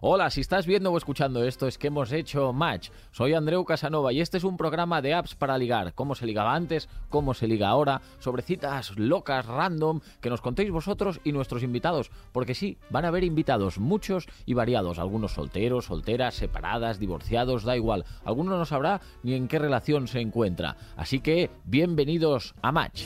Hola, si estás viendo o escuchando esto es que hemos hecho match. Soy Andreu Casanova y este es un programa de apps para ligar. Cómo se ligaba antes, cómo se liga ahora, sobre citas locas, random, que nos contéis vosotros y nuestros invitados. Porque sí, van a haber invitados muchos y variados. Algunos solteros, solteras, separadas, divorciados, da igual. Alguno no sabrá ni en qué relación se encuentra. Así que, bienvenidos a Match.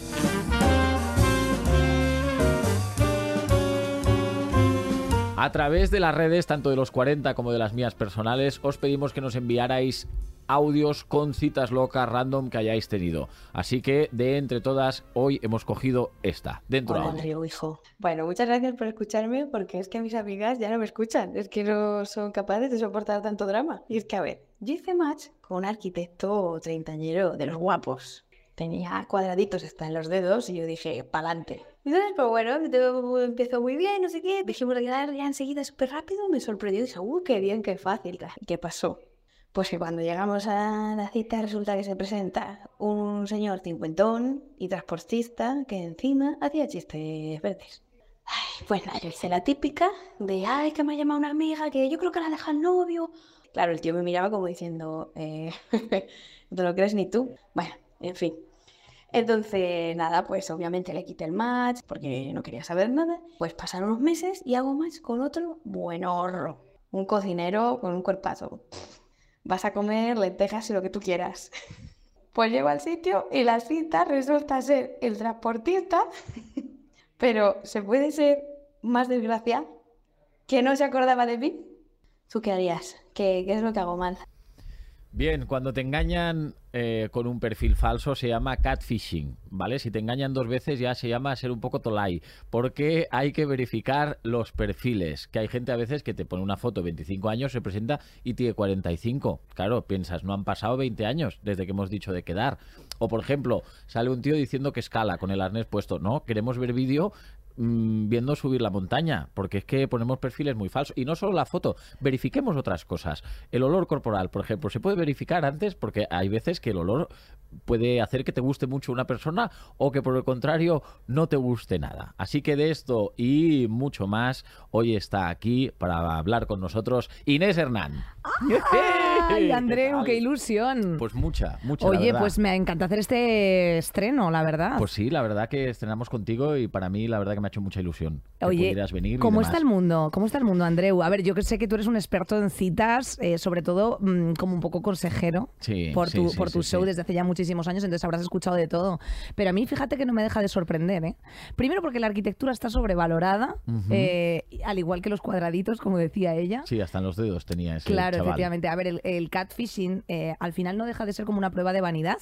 A través de las redes, tanto de los 40 como de las mías personales, os pedimos que nos enviarais audios con citas locas random que hayáis tenido. Así que de entre todas, hoy hemos cogido esta. Dentro Hola. Andreu, hijo. Bueno, muchas gracias por escucharme, porque es que mis amigas ya no me escuchan. Es que no son capaces de soportar tanto drama. Y es que, a ver, yo hice match con un arquitecto treintañero de los guapos. Tenía cuadraditos hasta en los dedos y yo dije, pa'lante. Entonces, pues bueno, empezó muy bien, no sé qué. Dijimos quedar ya enseguida súper rápido. Me sorprendió. Dije, uy, qué bien, qué fácil. ¿Y qué pasó? Pues que cuando llegamos a la cita resulta que se presenta un señor cincuentón y transportista que encima hacía chistes verdes. Ay, pues nada, yo hice la típica de, ay, que me ha llamado una amiga, que yo creo que la deja el novio. Claro, el tío me miraba como diciendo, eh, no te lo crees ni tú. Bueno, en fin. Entonces, nada, pues obviamente le quité el match porque no quería saber nada. Pues pasaron unos meses y hago match con otro buenorro. Un cocinero con un cuerpazo. Vas a comer lentejas y lo que tú quieras. Pues llego al sitio y la cita resulta ser el transportista, pero se puede ser más desgraciada que no se acordaba de mí. ¿Tú qué harías? ¿Qué, qué es lo que hago mal? Bien, cuando te engañan eh, con un perfil falso se llama catfishing, ¿vale? Si te engañan dos veces ya se llama ser un poco tolai, porque hay que verificar los perfiles, que hay gente a veces que te pone una foto 25 años, se presenta y tiene 45. Claro, piensas, no han pasado 20 años desde que hemos dicho de quedar. O por ejemplo, sale un tío diciendo que escala con el arnés puesto, no, queremos ver vídeo mm, viendo subir la montaña, porque es que ponemos perfiles muy falsos. Y no solo la foto, verifiquemos otras cosas. El olor corporal, por ejemplo, se puede verificar antes porque hay veces que el olor puede hacer que te guste mucho una persona o que por el contrario no te guste nada. Así que de esto y mucho más, hoy está aquí para hablar con nosotros Inés Hernán. ¡Ay, ¿Qué Andreu, qué ilusión! Pues mucha, mucha. Oye, pues me encanta hacer este estreno, la verdad. Pues sí, la verdad que estrenamos contigo y para mí la verdad que me ha hecho mucha ilusión que Oye, pudieras venir. y ¿cómo está el mundo? ¿Cómo está el mundo, Andreu? A ver, yo que sé que tú eres un experto en citas, eh, sobre todo mm, como un poco consejero Sí, por tu, sí, por tu sí, show desde hace ya muchísimos años, entonces habrás escuchado de todo. Pero a mí, fíjate que no me deja de sorprender, ¿eh? Primero porque la arquitectura está sobrevalorada, eh, al igual que los cuadraditos, como decía ella. Sí, hasta en los dedos tenía ese Claro, chaval. efectivamente. A ver, el, el catfishing eh, al final no deja de ser como una prueba de vanidad,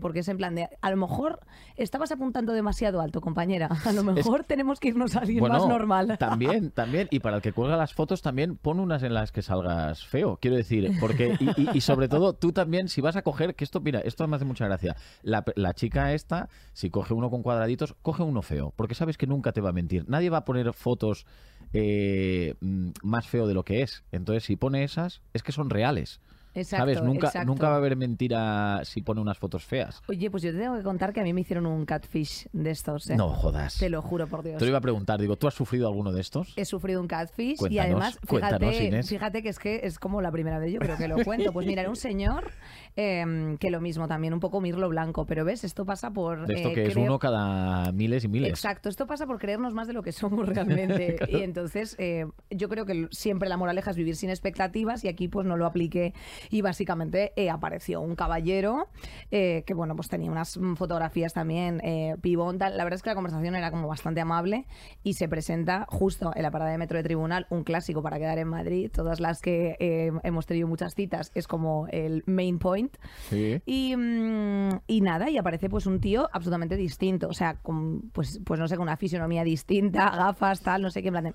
porque es en plan de, a lo mejor estabas apuntando demasiado alto, compañera. A lo mejor tenemos que irnos a alguien Bueno, más normal. También, también. Y para el que cuelga las fotos también, pon unas en las que salgas feo. Quiero decir, porque. Y, y- y sobre todo, tú también, si vas a coger, que esto, mira, esto me hace mucha gracia. La, la chica esta, si coge uno con cuadraditos, coge uno feo. Porque sabes que nunca te va a mentir. Nadie va a poner fotos eh, mm, más feo de lo que es. Entonces, si pone esas, es que son reales. Exacto, ¿Sabes? Nunca, exacto. nunca va a haber mentira si pone unas fotos feas. Oye, pues yo te tengo que contar que a mí me hicieron un catfish de estos, ¿eh? No jodas. Te lo juro por Dios. Te lo iba a preguntar, digo, ¿tú has sufrido alguno de estos? He sufrido un catfish y además, fíjate, Inés. fíjate que es que es como la primera vez yo creo que lo cuento. Pues mira, era un señor eh, que lo mismo, también un poco mirlo blanco, pero ves, esto pasa por... De esto eh, que es uno cada miles y miles. Exacto, esto pasa por creernos más de lo que somos realmente. Y entonces eh, yo creo que siempre la moraleja es vivir sin expectativas y aquí pues no lo apliqué y básicamente eh, apareció un caballero eh, que bueno pues tenía unas mm, fotografías también eh, pibón tal. La verdad es que la conversación era como bastante amable y se presenta justo en la parada de metro de tribunal, un clásico para quedar en Madrid. Todas las que eh, hemos tenido muchas citas es como el main point. Sí. Y, mm, y nada, y aparece pues un tío absolutamente distinto, o sea, con, pues, pues no sé, con una fisionomía distinta, gafas, tal, no sé qué, en plan de.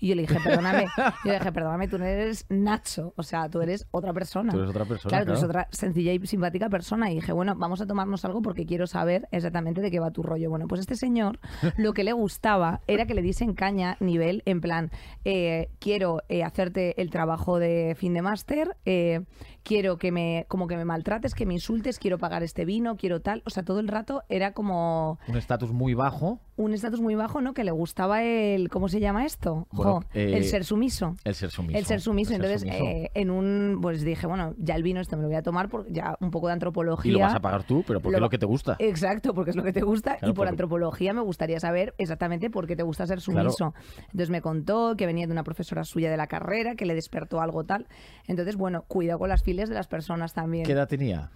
Y yo le dije, perdóname, yo le dije, perdóname, tú no eres Nacho, o sea, tú eres otra persona. Tú eres otra persona, Claro, tú eres otra sencilla y simpática persona. Y dije, bueno, vamos a tomarnos algo porque quiero saber exactamente de qué va tu rollo. Bueno, pues este señor, lo que le gustaba era que le diesen caña nivel, en plan, eh, quiero eh, hacerte el trabajo de fin de máster, eh, quiero que me, como que me maltrates, que me insultes, quiero pagar este vino, quiero tal. O sea, todo el rato era como... Un estatus muy bajo un estatus muy bajo, ¿no? Que le gustaba el, ¿cómo se llama esto? Bueno, Jo, eh, el ser sumiso. El ser sumiso. El ser sumiso. el ser Entonces, sumiso. eh, en un, pues dije, bueno, ya el vino este me lo voy a tomar porque ya un poco de antropología. y lo vas a pagar tú, pero porque lo es lo que te gusta. Exacto, porque es lo que te gusta. Claro, y por antropología me gustaría saber exactamente por qué te gusta ser Claro. sumiso. Entonces me contó que venía de una profesora suya de la carrera, que le despertó algo tal. Entonces, bueno, cuidado con las de las personas también. ¿Qué edad tenía?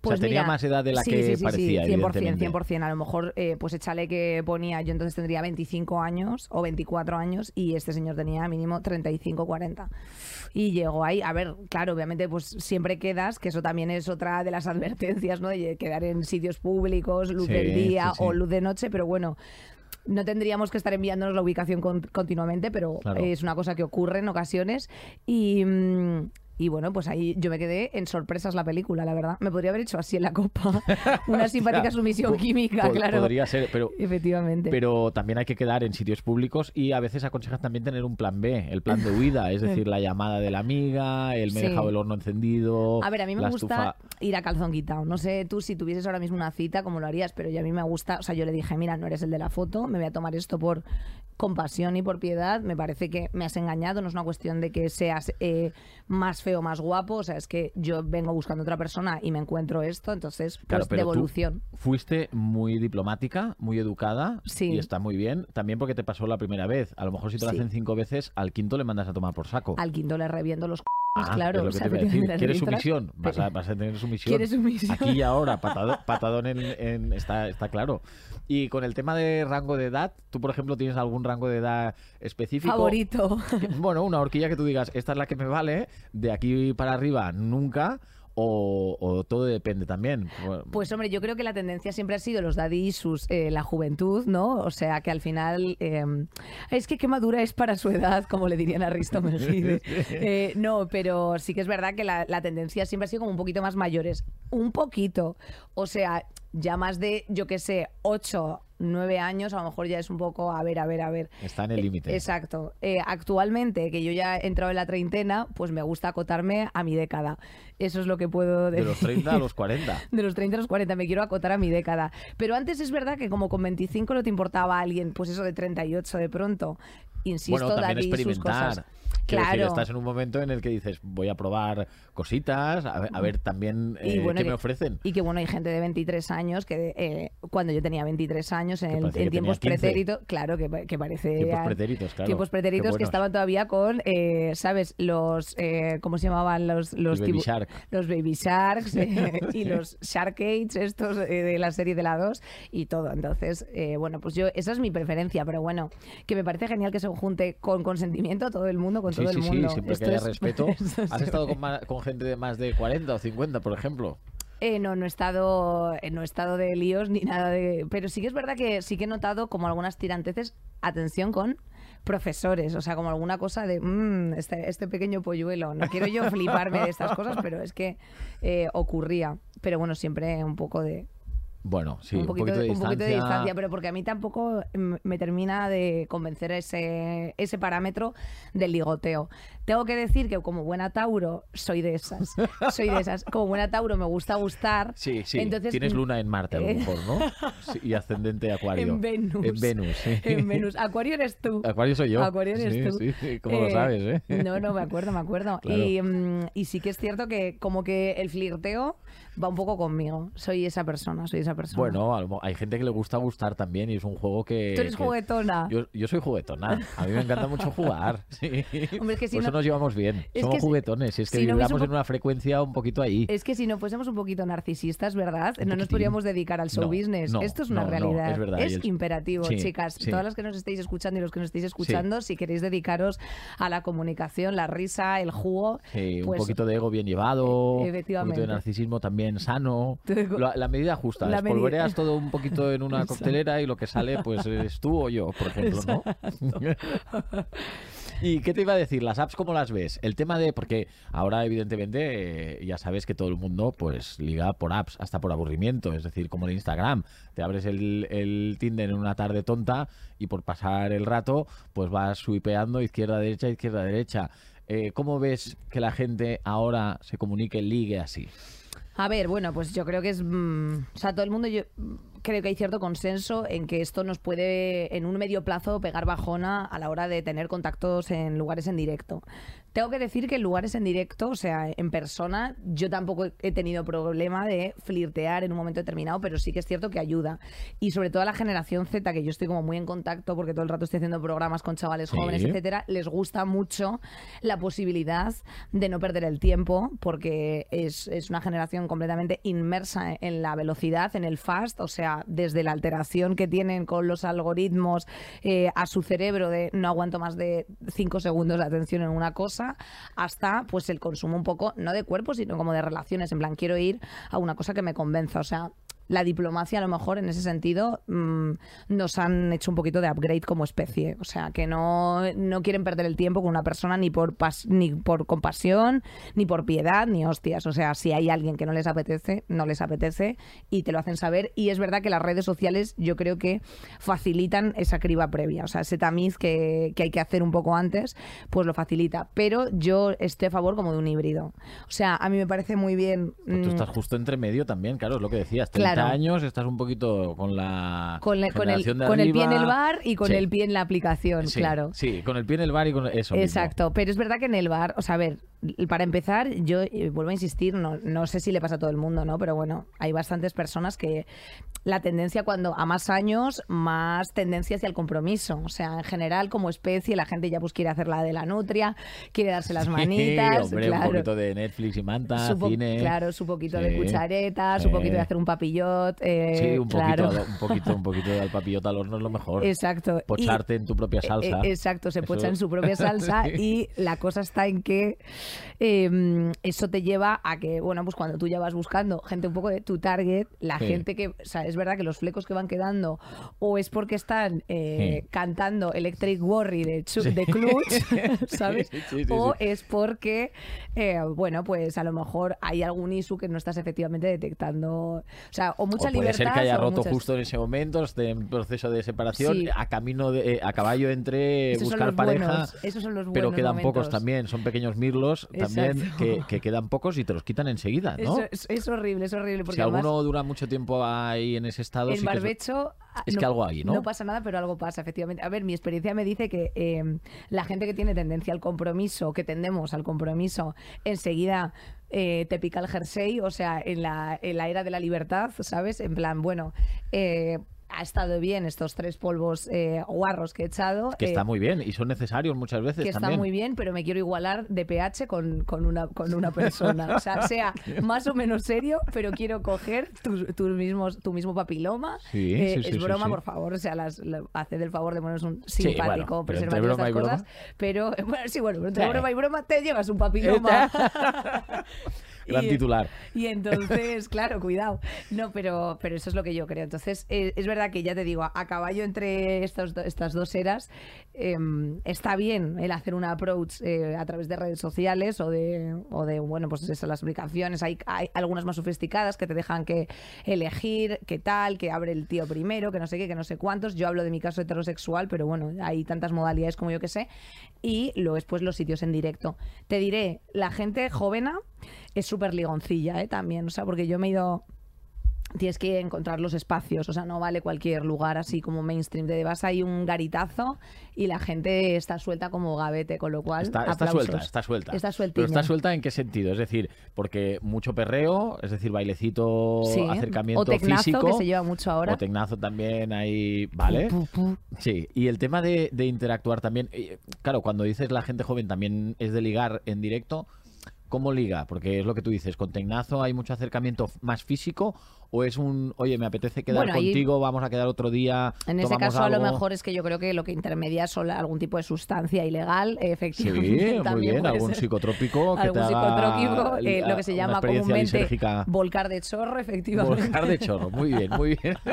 Pues o sea, tenía mira, más edad de la sí, que sí, sí, parecía, sí, 100%, evidentemente. 100%. A lo mejor, eh, pues échale que ponía, yo entonces tendría 25 años o 24 años y este señor tenía mínimo 35, 40. Y llegó ahí, a ver, claro, obviamente pues siempre quedas, que eso también es otra de las advertencias, ¿no? De quedar en sitios públicos, luz del día o luz de noche, pero bueno. No tendríamos que estar enviándonos la ubicación con- continuamente, pero Claro. es una cosa que ocurre en ocasiones. Y, mm, y bueno, pues ahí yo me quedé en sorpresas la película, la verdad. Me podría haber hecho así en la copa. Una simpática sumisión química, po- claro. Podría ser, pero Efectivamente. pero también hay que quedar en sitios públicos y a veces aconsejan también tener un plan B, el plan de huida, es decir, la llamada de la amiga, el me he Sí. dejado el horno encendido. A ver, a mí me gusta estufa- ir a calzón quitado. No sé tú si tuvieses ahora mismo una cita, cómo lo harías, pero yo a mí me gusta. O sea, yo le dije, mira, no eres el de la foto, me voy a tomar esto por compasión y por piedad. Me parece que me has engañado, no es una cuestión de que seas eh, más feo, más guapo. O sea, es que yo vengo buscando otra persona y me encuentro esto, entonces, pues Claro, pero tú devolución. fuiste muy diplomática, muy educada Sí. y está muy bien. También porque te pasó la primera vez. A lo mejor si te lo Sí. hacen cinco veces, al quinto le mandas a tomar por saco. Al quinto le reviendo los c***, Ah, claro. o sea, ¿Quieres sumisión? Vas a, vas a tener sumisión. ¿Quieres sumisión? Aquí y ahora, patado- patadón en, en- está, está claro. Y con el tema de rango de edad, ¿tú, por ejemplo, tienes algún rango de edad específico? Favorito. Bueno, una horquilla que tú digas, esta es la que me vale, de aquí para arriba nunca, o, o todo depende también. Pues hombre, yo creo que la tendencia siempre ha sido los daddy issues, eh, la juventud, ¿no? O sea, que al final eh, es que qué madura es para su edad, como le dirían a Risto Mejide. Eh, no, pero sí que es verdad que la, la tendencia siempre ha sido como un poquito más mayores. Un poquito. O sea, ya más de, yo qué sé, 8, 9 años, a lo mejor ya es un poco, a ver, a ver, a ver. está en el Eh, límite. Exacto. Eh, actualmente, que yo ya he entrado en la treintena, pues me gusta acotarme a mi década. Eso es lo que puedo De decir. los 30 a los 40. De los 30 a los 40, me quiero acotar a mi década. Pero antes es verdad que como con 25 no te importaba alguien, pues eso de 38 de pronto. Insisto, Bueno, también David, sus experimentar. cosas. Quiero decir, Claro. estás en un momento en el que dices, voy a probar cositas, a ver, a ver también eh, bueno, qué me ofrecen. Y que bueno, hay gente de 23 años que eh, cuando yo tenía 23 años en, tiempos tenía 15. pretéritos, claro, que, que parece... Tiempos a- pretéritos, claro. Tiempos pretéritos que estaban todavía con, eh, ¿sabes? Los, eh, ¿cómo se llamaban? Los, los, tibu- Shark. Los Baby Sharks eh, y los Sharkades, estos eh, de la serie de la 2 y todo. Entonces, eh, bueno, pues yo, esa es mi preferencia, pero bueno, que me parece genial que se junte con consentimiento todo el mundo, con Sí, todo sí, el sí, mundo. siempre Esto que haya es- respeto. ¿Has estado con gente de más de 40 o 50, por ejemplo? Eh, no, no he estado, eh, no he estado de líos ni nada de. Pero sí que es verdad que sí que he notado como algunas tiranteces, atención con profesores, o sea, como alguna cosa de "Mm, este, este pequeño polluelo. No quiero yo fliparme de estas cosas, pero es que eh, ocurría. Pero bueno, siempre un poco de, Bueno, sí, un, poquito, de, un distancia. poquito de distancia, pero porque a mí tampoco mm, me termina de convencer ese, ese parámetro del ligoteo. Tengo que decir que como buena Tauro soy de esas. Soy de esas. Como buena Tauro me gusta gustar. Sí, sí. Entonces, Tienes luna en Marte a lo mejor, ¿no? Sí, y ascendente Acuario. En Venus. En Venus, sí. En Venus. Acuario eres tú. Acuario soy yo. Acuario eres sí, tú. Sí, sí, como lo Eh, sabes, ¿eh? No, no, me acuerdo, me acuerdo. Claro. Y, mm, y sí que es cierto que como que el flirteo va un poco conmigo. Soy esa persona, soy esa persona. Bueno, hay gente que le gusta gustar también y es un juego que... Tú eres que- juguetona. Yo, yo soy juguetona. A mí me encanta mucho jugar. Sí. Hombre, es que si Por eso no- nos llevamos bien. Es Somos juguetones. Y es que si no hubiese vibramos un en una frecuencia un poquito ahí. Es que si no fuésemos un poquito narcisistas, ¿verdad? Un no nos podríamos dedicar al show No, business. no, Esto es una realidad. es verdad. Y el- imperativo, Sí, chicas. sí. Todas las que nos estéis escuchando y los que nos estéis escuchando, si queréis dedicaros a la comunicación, la risa, el jugo, Sí, pues un poquito de ego bien llevado, un poquito de narcisismo también sano. Te- La, la medida justa. La Espolvoreas todo un poquito en una coctelera y lo que sale pues eres tú o yo, por ejemplo, ¿no? ¿Y qué te iba a decir? ¿Las apps cómo las ves? El tema de... Porque ahora evidentemente eh, ya sabes que todo el mundo pues liga por apps, hasta por aburrimiento. Es decir, como en Instagram. Te abres el, el Tinder en una tarde tonta y por pasar el rato pues vas swipeando izquierda-derecha, izquierda-derecha. Eh, ¿Cómo ves que la gente ahora se comunique, ligue así? A ver, bueno, pues yo creo que es. mm, o sea, todo el mundo. Yo, mm, creo que hay cierto consenso en que esto nos puede, en un medio plazo, pegar bajona a la hora de tener contactos en lugares en directo. Tengo que decir que en lugares en directo, o sea, en persona, yo tampoco he tenido problema de flirtear en un momento determinado, pero sí que es cierto que ayuda. Y sobre todo a la generación Z, que yo estoy como muy en contacto porque todo el rato estoy haciendo programas con chavales Sí. jóvenes, etcétera, les gusta mucho la posibilidad de no perder el tiempo, porque es, es una generación completamente inmersa en la velocidad, en el fast, o sea, desde la alteración que tienen con los algoritmos eh, a su cerebro de no aguanto más de cinco segundos de atención en una cosa, hasta pues el consumo un poco, no de cuerpo, sino como de relaciones, en plan, quiero ir a una cosa que me convenza, o sea, la diplomacia a lo mejor en ese sentido mm, nos han hecho un poquito de upgrade como especie. O sea, que no, no quieren perder el tiempo con una persona ni por, pas- ni por compasión, ni por piedad, ni hostias. O sea, si hay alguien que no les apetece, no les apetece y te lo hacen saber. Y es verdad que las redes sociales yo creo que facilitan esa criba previa. O sea, ese tamiz que, que hay que hacer un poco antes, pues lo facilita. Pero yo estoy a favor como de un híbrido. O sea, a mí me parece muy bien... Pues tú mm, estás justo entre medio también, claro, es lo que decías. 30 Claro. años, estás un poquito con la. con, el- con el, con el pie en el bar y con Sí, el pie en la aplicación, sí, claro. Sí, con el pie en el bar y con eso. mismo. Exacto, pero es verdad que en el bar, o sea, a ver, para empezar, yo eh, vuelvo a insistir, no, no sé si le pasa a todo el mundo, ¿no? Pero bueno, hay bastantes personas que la tendencia cuando a más años, más tendencia hacia el compromiso. O sea, en general, como especie, la gente ya pues quiere hacer la de la nutria, quiere darse las manitas, Sí, hombre, claro. un poquito de Netflix y manta, Su cine. Claro, su poquito Sí, de cucharetas, su poquito de hacer un papillot. eh, Sí, un poquito, claro. un poquito, un poquito de al horno es lo mejor. Exacto. Y- Pocharte en tu propia salsa. Eh, eh, exacto, se Eso- pocha en su propia salsa Sí. y la cosa está en que eh, eso te lleva a que, bueno, pues cuando tú ya vas buscando gente un poco de tu target, la Sí. gente que, o sea, es verdad que los flecos que van quedando o es porque están eh, Sí. cantando Electric Worry de, de Clutch, ¿sabes? O es porque, eh, bueno, pues a lo mejor hay algún issue que no estás efectivamente detectando. O sea, o mucha o puede libertad. ser que haya roto muchas- justo en ese momento, esté en proceso de separación, Sí. a camino de, eh, a caballo entre Esos buscar pareja. buenos, esos son los Pero quedan pocos también, son pequeños mirlos también que, que quedan pocos y te los quitan enseguida, ¿no? Es, es horrible, es horrible. Porque si alguno dura mucho tiempo ahí en ese estado, En sí que es- ah, es que algo hay, ¿no? No pasa nada, pero algo pasa, efectivamente. A ver, mi experiencia me dice que eh, la gente que tiene tendencia al compromiso, que tendemos al compromiso, enseguida. eh, te pica el jersey, o sea, en la, en la era de la libertad, ¿sabes? En plan, bueno, eh, ha estado bien estos tres polvos eh, guarros que he echado. que eh, está muy bien y son necesarios muchas veces que está también. muy bien, pero me quiero igualar de pH con, con, una, con una persona. O sea, sea más o menos serio, pero quiero coger tus, tus mismos, tu mismo papiloma. Sí, Eh, sí, sí, es broma, por favor. O sea, las, la- haced el favor de ponernos un simpático bueno, preservativo broma estas broma. cosas. Pero, bueno, sí, bueno, entre broma y broma te llevas un papiloma. Gran Y- titular. y entonces, claro, cuidado. No, pero, pero eso es lo que yo creo. Entonces, eh, es verdad que ya te digo, a, a caballo entre estos estas dos eras, eh, está bien el hacer un approach eh, a través de redes sociales o de, o de bueno, pues eso, las aplicaciones. Hay, hay algunas más sofisticadas que te dejan que elegir qué tal, que abre el tío primero, que no sé qué, que no sé cuántos. Yo hablo de mi caso heterosexual, pero bueno, hay tantas modalidades como yo que sé. Y luego después los sitios en directo. Te diré, la gente jovena es súper ligoncilla, ¿eh? También, o sea, porque yo me he ido... Tienes que encontrar los espacios, o sea, no vale cualquier lugar así como mainstream. Te vas ahí un garitazo y la gente está suelta como gavete, con lo cual. Está, está suelta, está suelta. Está Pero está suelta en qué sentido? Es decir, porque mucho perreo, es decir, bailecito, Sí, acercamiento o tecnazo, físico. que se lleva mucho ahora. O tecnazo también ahí, ¿vale? Pu, pu, pu. Sí, y el tema de, de interactuar también, eh, claro, cuando dices la gente joven también es de ligar en directo, ¿cómo liga? Porque es lo que tú dices, con Tecnazo hay mucho acercamiento más físico o es un, oye, me apetece quedar Bueno, ahí- contigo, vamos a quedar otro día. En ese caso, a lo mejor es que yo creo que lo que intermedia es algún tipo de sustancia ilegal, Sí, efectivamente. muy también bien, algún psicotrópico que algún te haga psicotrópico, eh, lo que se llama comúnmente lisérgica. volcar de chorro, efectivamente. Volcar de chorro, muy bien, muy bien.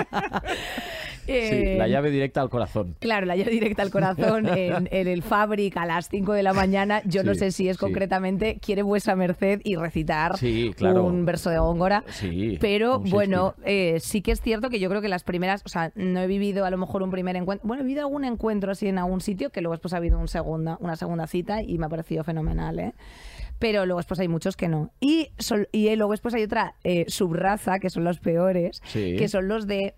Sí, Eh, la llave directa al corazón. Claro, la llave directa al corazón en, en el Fabric a las 5 de la mañana. Yo no Sí, sé si es sí. concretamente quiere vuesa merced y recitar Sí, claro. un verso de Góngora. Sí, Pero un bueno, eh, sí que es cierto que yo creo que las primeras, o sea, no he vivido a lo mejor un primer encuentro, bueno, he vivido algún encuentro así en algún sitio que luego después ha habido un segunda, una segunda cita y me ha parecido fenomenal, ¿eh? pero luego después hay muchos que no. Y, sol- y luego después hay otra eh, subraza, que son los peores, Sí. que son los de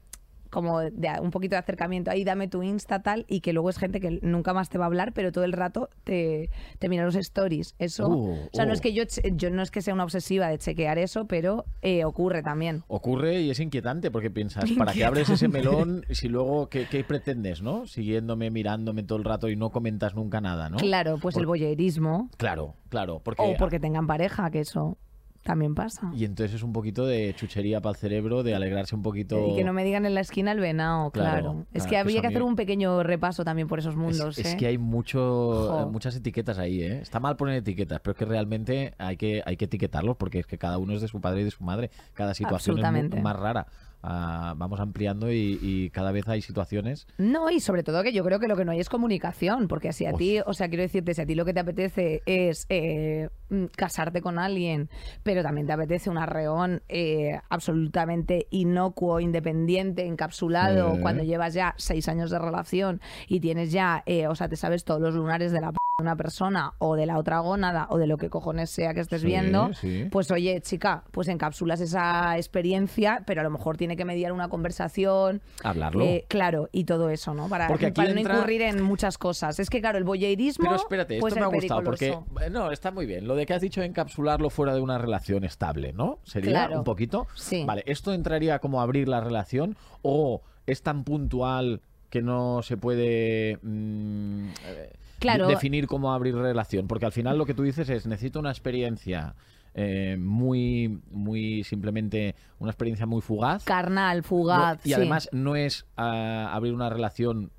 como de un poquito de acercamiento ahí dame tu insta tal y que luego es gente que nunca más te va a hablar pero todo el rato te, te mira los stories eso Uh, o sea no uh. es que yo yo no es que sea una obsesiva de chequear eso pero eh, ocurre también Ocurre y es inquietante porque piensas, ¿para qué abres ese melón si luego qué, qué pretendes, no? Siguiéndome, mirándome todo el rato y no comentas nunca nada, ¿no? claro pues el voyerismo Claro, claro, porque... o porque tengan pareja que eso también pasa Y entonces es un poquito de chuchería para el cerebro, de alegrarse un poquito... y que no me digan en la esquina el venado, claro. Claro, es claro, que habría que mí- hacer un pequeño repaso también por esos Es, mundos. es ¿eh? que hay mucho, Jo. muchas etiquetas ahí, ¿eh? Está mal poner etiquetas, pero es que realmente hay que, hay que etiquetarlos porque es que cada uno es de su padre y de su madre. Cada situación es mu- Absolutamente. más rara. Ah, vamos ampliando y, y cada vez hay situaciones. No, y sobre todo que yo creo que lo que no hay es comunicación, porque si a Uf. ti, o sea, quiero decirte, si a ti lo que te apetece es eh, casarte con alguien, pero también te apetece un arreón eh, absolutamente inocuo, independiente, encapsulado, cuando llevas ya seis años de relación y tienes ya, eh, o sea, te sabes todos los lunares de la p de una persona o de la otra gónada o de lo que cojones sea que estés Sí, viendo, sí. pues oye, chica, pues encapsulas esa experiencia, pero a lo mejor tiene que mediar una conversación, Hablarlo. eh, claro, y todo eso, ¿no? Para, Porque aquí para no entra- incurrir en muchas cosas. Es que, claro, el voyeurismo Pero espérate, esto me ha gustado porque no, está muy bien. Lo de que has dicho encapsularlo fuera de una relación estable, ¿no? Sería Claro. un poquito. Sí. Vale, esto entraría como abrir la relación o es tan puntual que no se puede mm, eh, Claro. de- definir cómo abrir relación, porque al final lo que tú dices es necesito una experiencia eh, muy muy simplemente una experiencia muy fugaz Carnal, fugaz. no, y sí. además no es ah, abrir una relación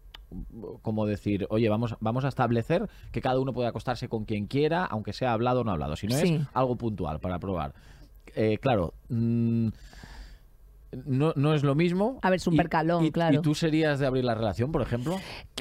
como decir, oye, vamos, vamos a establecer que cada uno puede acostarse con quien quiera, aunque sea hablado o no hablado, sino Sí. es algo puntual para probar. Eh, claro, mm, no, no es lo mismo. A ver, es un percalón, y- claro. ¿Y tú serías de abrir la relación, por ejemplo?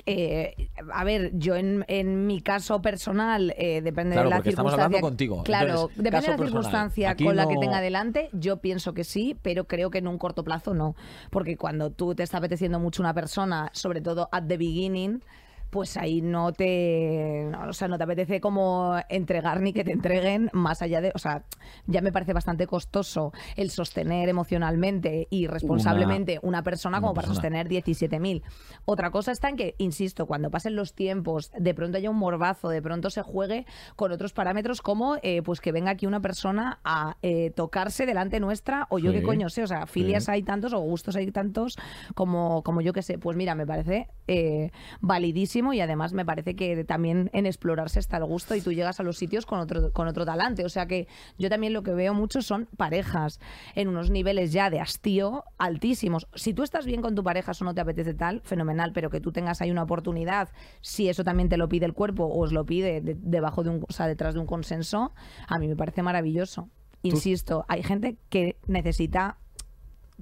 Eh, a ver, yo en, en mi caso personal, eh, depende Claro, de la porque estamos circunstancia. hablando contigo. Claro, Entonces, depende de la circunstancia con la que tenga delante. Yo pienso que sí, pero creo que en un corto plazo no. Porque cuando tú te está apeteciendo mucho una persona, sobre todo at the beginning, pues ahí no te, no, o sea, no te apetece como entregar ni que te entreguen más allá de, o sea, ya me parece bastante costoso el sostener emocionalmente y responsablemente una, persona una como para sostener 17.000. Otra cosa está en que, insisto, cuando pasen los tiempos, de pronto haya un morbazo, de pronto se juegue con otros parámetros como eh, pues que venga aquí una persona a eh, tocarse delante nuestra o yo Sí, qué coño sé, o sea, filias sí. hay tantos o gustos hay tantos como, como yo que sé. Pues mira, me parece eh, validísimo y además me parece que también en explorarse está el gusto y tú llegas a los sitios con otro, con otro talante. O sea que yo también lo que veo mucho son parejas en unos niveles ya de hastío altísimos. Si tú estás bien con tu pareja, eso no te apetece tal, fenomenal, pero que tú tengas ahí una oportunidad, si eso también te lo pide el cuerpo o os lo pide de- debajo de un, o sea, detrás de un consenso, a mí me parece maravilloso. Insisto, hay gente que necesita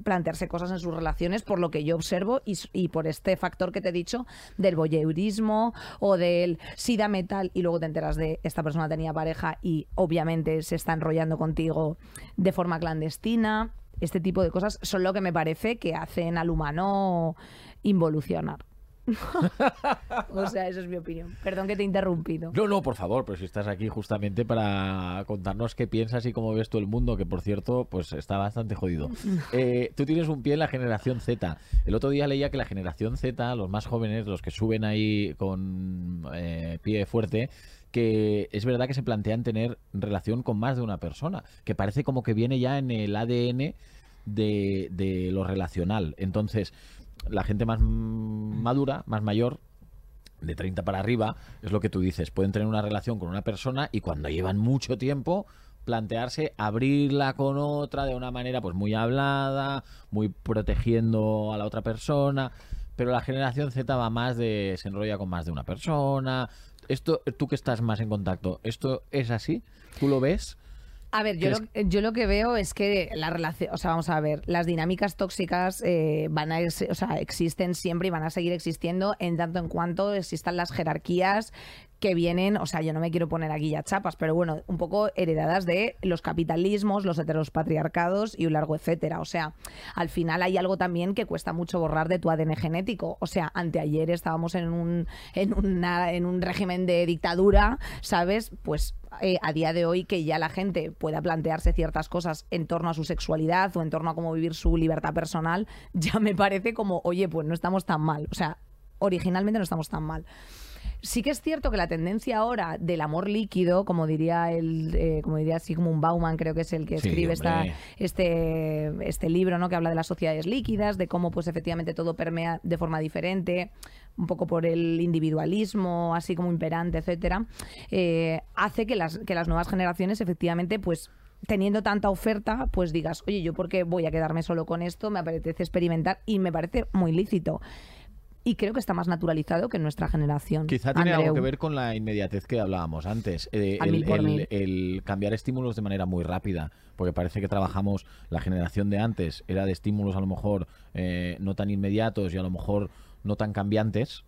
plantearse cosas en sus relaciones por lo que yo observo y, por este factor que te he dicho del voyeurismo o del sí dame tal y luego te enteras de esta persona tenía pareja y obviamente se está enrollando contigo de forma clandestina. Este tipo de cosas son lo que me parece que hacen al humano involucionar o sea eso es mi opinión perdón que te he interrumpido No, no, por favor, pero si estás aquí justamente para contarnos qué piensas y cómo ves tú el mundo, que por cierto, pues está bastante jodido. Eh, tú tienes un pie en la generación Z. El otro día leía que la generación Z, los más jóvenes, los que suben ahí con eh, pie fuerte, que es verdad que se plantean tener relación con más de una persona, que parece como que viene ya en el ADN de, de lo relacional. Entonces, la gente más mm, madura, más mayor, de 30 para arriba, es lo que tú dices, pueden tener una relación con una persona y cuando llevan mucho tiempo plantearse abrirla con otra de una manera pues muy hablada, muy protegiendo a la otra persona, pero la generación Z va más de se enrolla con más de una persona. Esto tú que estás más en contacto, ¿esto es así? ¿Tú lo ves? A ver, yo lo, ¿Crees- yo lo que veo es que la relación, o sea, vamos a ver, las dinámicas tóxicas eh, van a, o sea, existen siempre y van a seguir existiendo en tanto en cuanto existan las jerarquías que vienen, o sea, yo no me quiero poner aquí ya chapas, pero bueno, un poco heredadas de los capitalismos, los heterospatriarcados y un largo etcétera. O sea, al final hay algo también que cuesta mucho borrar de tu ADN genético. O sea, anteayer estábamos en un, en un régimen de dictadura, ¿sabes? Pues eh, a día de hoy que ya la gente pueda plantearse ciertas cosas en torno a su sexualidad o en torno a cómo vivir su libertad personal, ya me parece como, oye, pues no estamos tan mal. O sea, originalmente no estamos tan mal. Sí que es cierto que la tendencia ahora del amor líquido, como diría el, eh, como diría Sigmund Bauman, creo que es el que Sí, escribe esta, este, este libro, ¿no? Que habla de las sociedades líquidas, de cómo pues efectivamente todo permea de forma diferente, un poco por el individualismo, así como imperante, etcétera, eh, hace que las, que las nuevas generaciones efectivamente, pues teniendo tanta oferta, pues digas, oye, yo por qué voy a quedarme solo con esto, me apetece experimentar y me parece muy lícito. Y creo que está más naturalizado que en nuestra generación. Quizá tiene algo que ver con la inmediatez que hablábamos antes. eh, el cambiar estímulos de manera muy rápida. Porque parece que trabajamos, la generación de antes era de estímulos a lo mejor eh, no tan inmediatos y a lo mejor no tan cambiantes.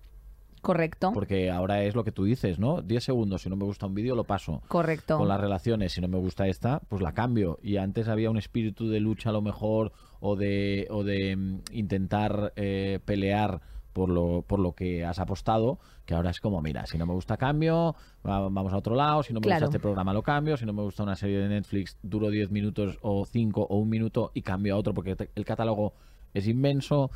Correcto. Porque ahora es lo que tú dices, ¿no? 10 segundos, si no me gusta un vídeo lo paso. Correcto. Con las relaciones, si no me gusta esta, pues la cambio. Y antes había un espíritu de lucha a lo mejor o de, o de mm, intentar eh, pelear por lo, por lo que has apostado, que ahora es como, mira, si no me gusta cambio, va- vamos a otro lado, si no me Claro. gusta este programa lo cambio, si no me gusta una serie de Netflix duro 10 minutos o 5 o un minuto y cambio a otro porque el catálogo es inmenso.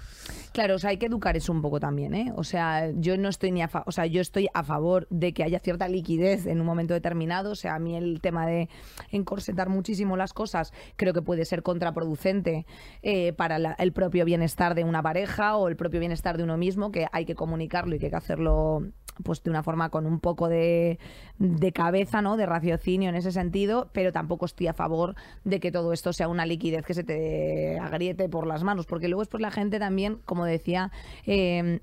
Claro, o sea, hay que educar eso un poco también, ¿eh? O sea, yo no estoy ni a fa- o sea, yo estoy a favor de que haya cierta liquidez en un momento determinado, o sea, a mí el tema de encorsetar muchísimo las cosas creo que puede ser contraproducente eh, para el propio bienestar de una pareja o el propio bienestar de uno mismo, que hay que comunicarlo y que hay que hacerlo pues de una forma con un poco de, de cabeza, ¿no? De raciocinio en ese sentido, pero tampoco estoy a favor de que todo esto sea una liquidez que se te agriete por las manos, porque luego después la gente también, como decía eh,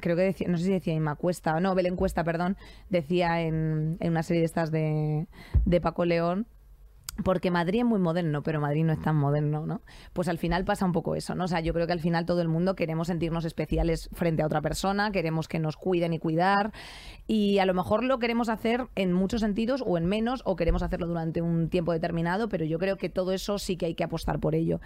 creo que decía, no sé si decía Inma Cuesta, no, Belén Cuesta, perdón, decía en, en una serie de estas de, de Paco León, porque Madrid es muy moderno, pero Madrid no es tan moderno, ¿no? Pues al final pasa un poco eso, ¿no? O sea, yo creo que al final todo el mundo queremos sentirnos especiales frente a otra persona, queremos que nos cuiden y cuidar, y a lo mejor lo queremos hacer en muchos sentidos o en menos, o queremos hacerlo durante un tiempo determinado, pero yo creo que todo eso sí que hay que apostar por ello.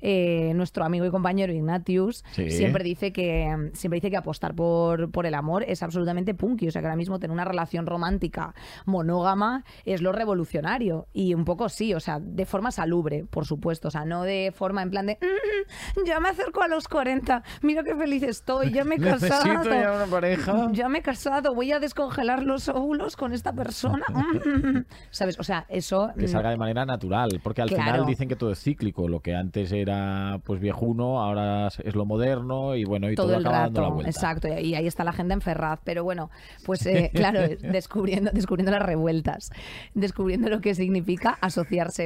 Eh, nuestro amigo y compañero Ignatius Sí. siempre dice que siempre dice que apostar por, por el amor es absolutamente punky, o sea que ahora mismo tener una relación romántica monógama es lo revolucionario y un poco sí, o sea, de forma salubre, por supuesto, o sea, no de forma en plan de "Mm, ya me acerco a los 40, mira qué feliz estoy, ya me he casado. Necesito ya una pareja. Ya me he casado, voy a descongelar los óvulos con esta persona. Mm, ¿Sabes? O sea, eso. que salga de manera natural, porque al Claro. final dicen que todo es cíclico, lo que antes era pues viejuno, ahora es lo moderno y bueno, y todo, todo el acaba dando la vuelta. exacto, y ahí está la agenda en Ferraz, pero bueno, pues eh, claro, descubriendo, descubriendo las revueltas, descubriendo lo que significa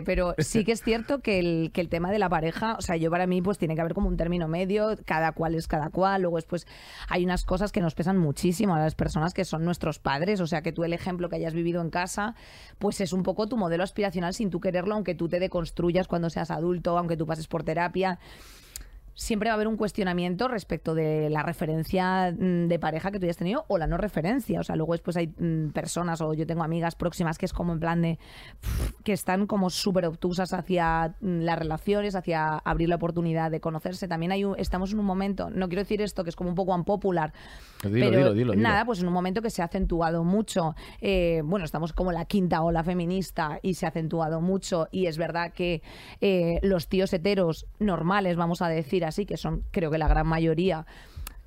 pero sí que es cierto que el, que el tema de la pareja, o sea, yo para mí pues tiene que haber como un término medio, cada cual es cada cual, luego después hay unas cosas que nos pesan muchísimo a las personas que son nuestros padres, o sea, que tú el ejemplo que hayas vivido en casa, pues es un poco tu modelo aspiracional sin tú quererlo, aunque tú te deconstruyas cuando seas adulto, aunque tú pases por terapia, siempre va a haber un cuestionamiento respecto de la referencia mm, de pareja que tú hayas tenido o la no referencia. O sea, luego después hay mm, personas o yo tengo amigas próximas que es como en plan de que están como súper obtusas hacia mm, las relaciones, hacia abrir la oportunidad de conocerse. También hay un- estamos en un momento, no quiero decir esto que es como un poco unpopular, Dilo, pero dilo, dilo, nada, pues en un momento que se ha acentuado mucho. eh, bueno, estamos como la quinta ola feminista y se ha acentuado mucho. Y es verdad que eh, los tíos heteros normales, vamos a decir así, que son creo que la gran mayoría.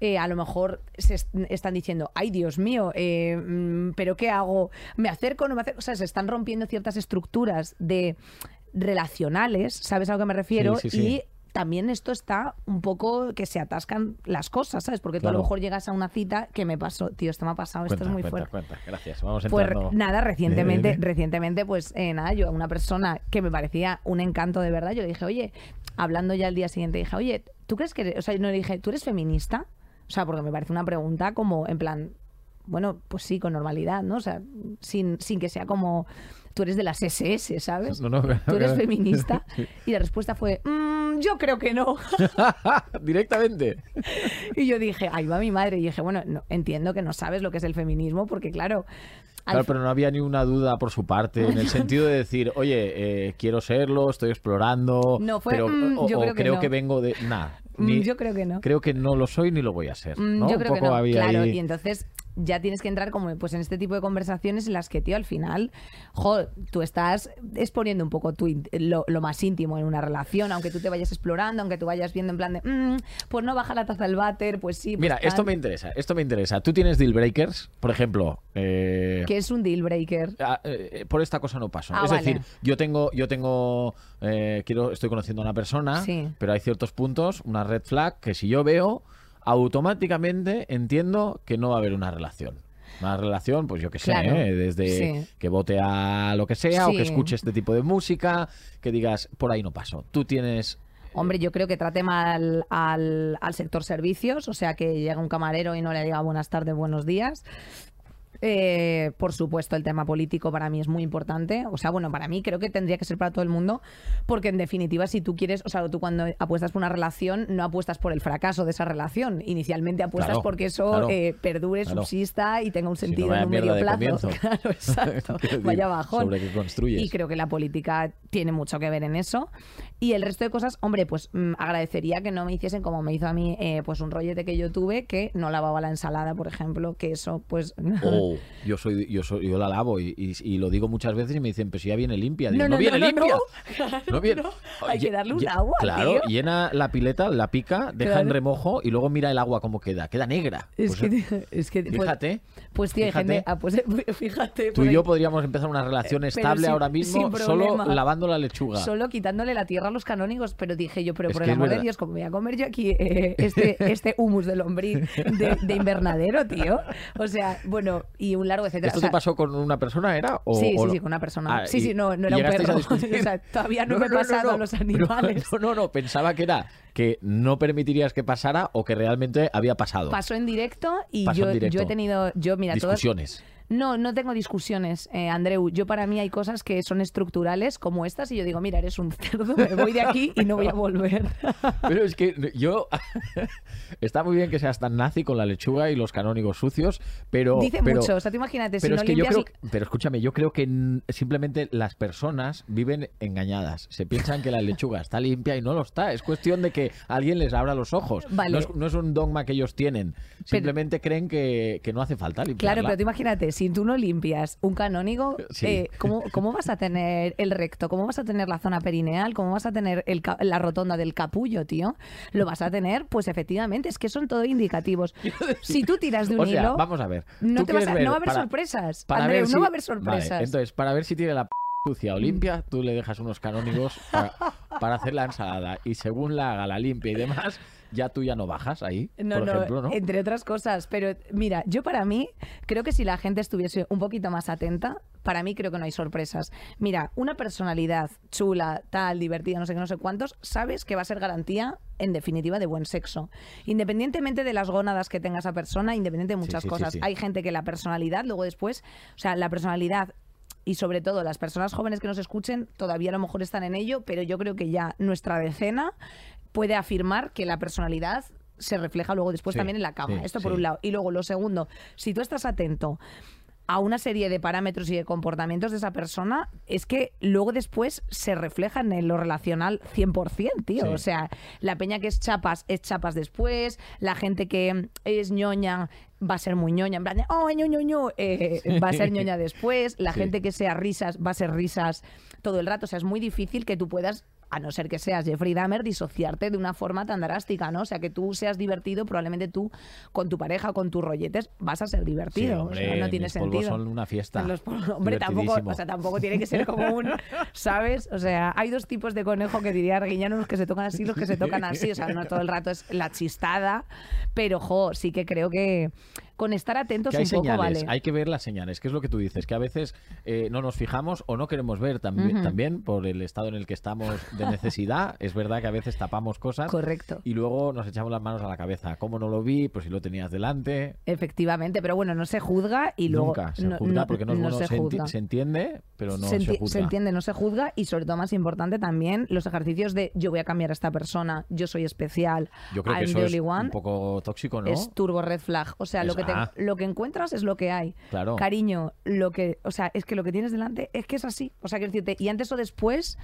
eh, a lo mejor se est- están diciendo, ay Dios mío, eh, mm, pero ¿qué hago? ¿Me acerco o no me acerco? O sea, se están rompiendo ciertas estructuras de relacionales, ¿sabes a lo que me refiero? Sí, sí, sí. Y también esto está un poco que se atascan las cosas, ¿sabes? Porque tú a lo mejor llegas a una cita que me pasó, tío, esto me ha pasado, esto es muy cuenta, fuerte. cuenta. Gracias. Vamos Pues entrando. nada, recientemente, recientemente, pues eh, nada, yo a una persona que me parecía un encanto de verdad, yo le dije, oye, hablando ya el día siguiente, dije, oye, ¿tú crees que, eres-" o sea, no le dije, ¿tú eres feminista? O sea, porque me parece una pregunta como, en plan, bueno, pues sí, con normalidad, ¿no? O sea, sin, sin que sea como, tú eres de las SS, ¿sabes? No, no, ¿Tú eres feminista? Y la respuesta fue, "Mm, "Mm, yo creo que no. Directamente. y yo dije, ahí va mi madre. Y dije, bueno, no, entiendo que no sabes lo que es el feminismo, porque claro. Claro, pero no había ni una duda por su parte, en el sentido de decir, oye, eh, quiero serlo, estoy explorando, No, fue, pero "Mm, o, yo o creo que creo no". que vengo de... Nada, Mm, yo creo que no. creo que no lo soy ni lo voy a ser. Mm, ¿no? Yo Un creo que poco no. había Claro, ahí- y entonces ya tienes que entrar como pues en este tipo de conversaciones en las que, tío, al final, jo, tú estás exponiendo un poco tu, lo, lo más íntimo en una relación, aunque tú te vayas explorando, aunque tú vayas viendo en plan de, "Mm, pues no baja la taza del váter, pues sí. pues Mira, esto tal". me interesa, esto me interesa. ¿Tú tienes deal breakers? Por ejemplo, eh, Que es un deal breaker. ah, eh, por esta cosa no paso. Ah, es vale. decir, yo tengo, yo tengo, eh, quiero, estoy conociendo a una persona, Sí. pero hay ciertos puntos, una red flag que si yo veo, automáticamente entiendo que no va a haber una relación. Una relación, pues yo que sé, Claro, ¿eh? desde sí. que vote a lo que sea o que escuche este tipo de música, que digas, por ahí no paso. Tú tienes Hombre, yo creo que trate mal al, al sector servicios, o sea, que llega un camarero y no le diga buenas tardes, buenos días. Eh, por supuesto, el tema político para mí es muy importante. O sea, bueno, para mí creo que tendría que ser para todo el mundo, porque en definitiva, si tú quieres, o sea, tú cuando apuestas por una relación, no apuestas por el fracaso de esa relación. Inicialmente apuestas Claro, porque eso claro, eh, perdure, claro. subsista y tenga un Si no, sentido en un medio plazo. Claro, exacto. Vaya bajón. sobre construyes. Y creo que la política tiene mucho que ver en eso. Y el resto de cosas, hombre, pues mm, agradecería que no me hiciesen como me hizo a mí, eh, pues un rollete que yo tuve, que no lavaba la ensalada, por ejemplo, que eso, pues... Oh, yo soy, yo soy, yo la lavo y, y- y lo digo muchas veces y me dicen, pero si ya viene limpia. Digo, No, no, no, viene limpia. no. Viene. Hay que darle un agua, Claro, tío. llena la pileta, la pica, deja en remojo y luego mira el agua cómo queda. Queda negra. Es Pues, que, es que pues- fíjate. Pues, tío, hay fíjate. gente... ah, pues, fíjate. Tú y ahí- yo podríamos empezar una relación estable sin- ahora mismo solo lavando la lechuga. Solo quitándole la tierra a los canónigos, pero dije yo, pero Es por el amor de. Dios, como voy a comer yo aquí eh, este, este humus de lombriz de, de invernadero, tío. O sea, bueno, y un largo etcétera. ¿Esto O sea, te pasó con una persona, era? O, Sí, sí, sí, con una persona. Ah, sí, sí, no, no era un perro. O sea, todavía no, me he pasado a los animales. No, no, no, pensaba que era que no permitirías que pasara o que realmente había pasado. Pasó en directo y yo, en directo. yo he tenido, yo mira, Discusiones. No, no tengo discusiones, eh, Andreu. Yo para mí hay cosas que son estructurales como estas y yo digo, mira, eres un cerdo, me voy de aquí y no voy a volver. Pero es que yo. Está muy bien que seas tan nazi con la lechuga y los canónigos sucios, pero. Dice pero, mucho, o sea, tú imagínate, si no es que yo limpias... creo. que- Pero escúchame, yo creo que simplemente las personas viven engañadas. Se piensan que la lechuga está limpia y no lo está. Es cuestión de que alguien les abra los ojos. Vale. No, es, no es un dogma que ellos tienen. Simplemente creen que, que no hace falta limpiarla. Claro, pero tú imagínate, si tú no limpias un canónigo, Sí. eh, ¿cómo, cómo vas a tener el recto? ¿Cómo vas a tener la zona perineal? ¿Cómo vas a tener el la rotonda del capullo, tío? Lo vas a tener, pues efectivamente, es que son todo indicativos. Si tú tiras de un O sea, hilo, vamos a ver. no, te vas a- ver no va a haber para- sorpresas. para Andreu, no va a haber Vale, sorpresas. entonces, para ver si tiene la p sucia o limpia, tú le dejas unos canónigos para, para hacer la ensalada. Y según la haga, la limpia y demás, ya tú ya no bajas ahí, No, por no, ejemplo, ¿no? entre otras cosas. Pero mira, yo para mí, creo que si la gente estuviese un poquito más atenta, para mí creo que no hay sorpresas. Mira, una personalidad chula, tal, divertida, no sé qué, no sé cuántos, sabes que va a ser garantía, en definitiva, de buen sexo. Independientemente de las gónadas que tenga esa persona, independiente de muchas sí, sí, cosas. sí. Hay gente que la personalidad, luego después, o sea, la personalidad y sobre todo las personas jóvenes que nos escuchen todavía a lo mejor están en ello, pero yo creo que ya nuestra decena puede afirmar que la personalidad se refleja luego después Sí, también en la cama. sí, Esto por sí. un lado. Y luego lo segundo, si tú estás atento a una serie de parámetros y de comportamientos de esa persona, es que luego después se reflejan en lo relacional 100%, tío. Sí. O sea, la peña que es chapas es chapas después, la gente que es ñoña va a ser muy ñoña, en plan de, oh, ño, ño, ño", eh, va a ser ñoña después, la Sí. gente que sea risas va a ser risas todo el rato. O sea, es muy difícil que tú puedas a no ser que seas Jeffrey Dahmer, disociarte de una forma tan drástica, ¿no? O sea, que tú seas divertido, probablemente tú con tu pareja, con tus rolletes, vas a ser Sí, divertido. hombre, o sea, no tiene mis polvos sentido. son una fiesta. Los polvos- hombre, tampoco, o sea, tampoco tiene que ser como un, ¿sabes? O sea, hay dos tipos de conejo que diría Arguiñano, los que se tocan así, los que se tocan así. O sea, no todo el rato es la chistada, pero, jo, sí que creo que con estar atentos Que hay un poco, señales, vale. hay que ver las señales, que es lo que tú dices, que a veces eh, no nos fijamos o no queremos ver también, también por el estado en el que estamos de necesidad. es verdad que a veces tapamos cosas Correcto. y luego nos echamos las manos a la cabeza. ¿Cómo no lo vi? Pues si lo tenías delante. Efectivamente, pero bueno, no se juzga y luego Nunca se no, juzga no- porque no es no bueno. se juzga. entiende, pero no se, juzga. se entiende, no se juzga y sobre todo más importante también los ejercicios de yo voy a cambiar a esta persona, yo soy especial, Yo creo que I'm eso the es one, un poco tóxico, ¿no? es turbo red flag. O sea, lo que, te- lo que encuentras es lo que hay. Claro. Cariño, lo que, o sea, es que lo que tienes delante es que es así. O sea, quiero decirte, y antes o después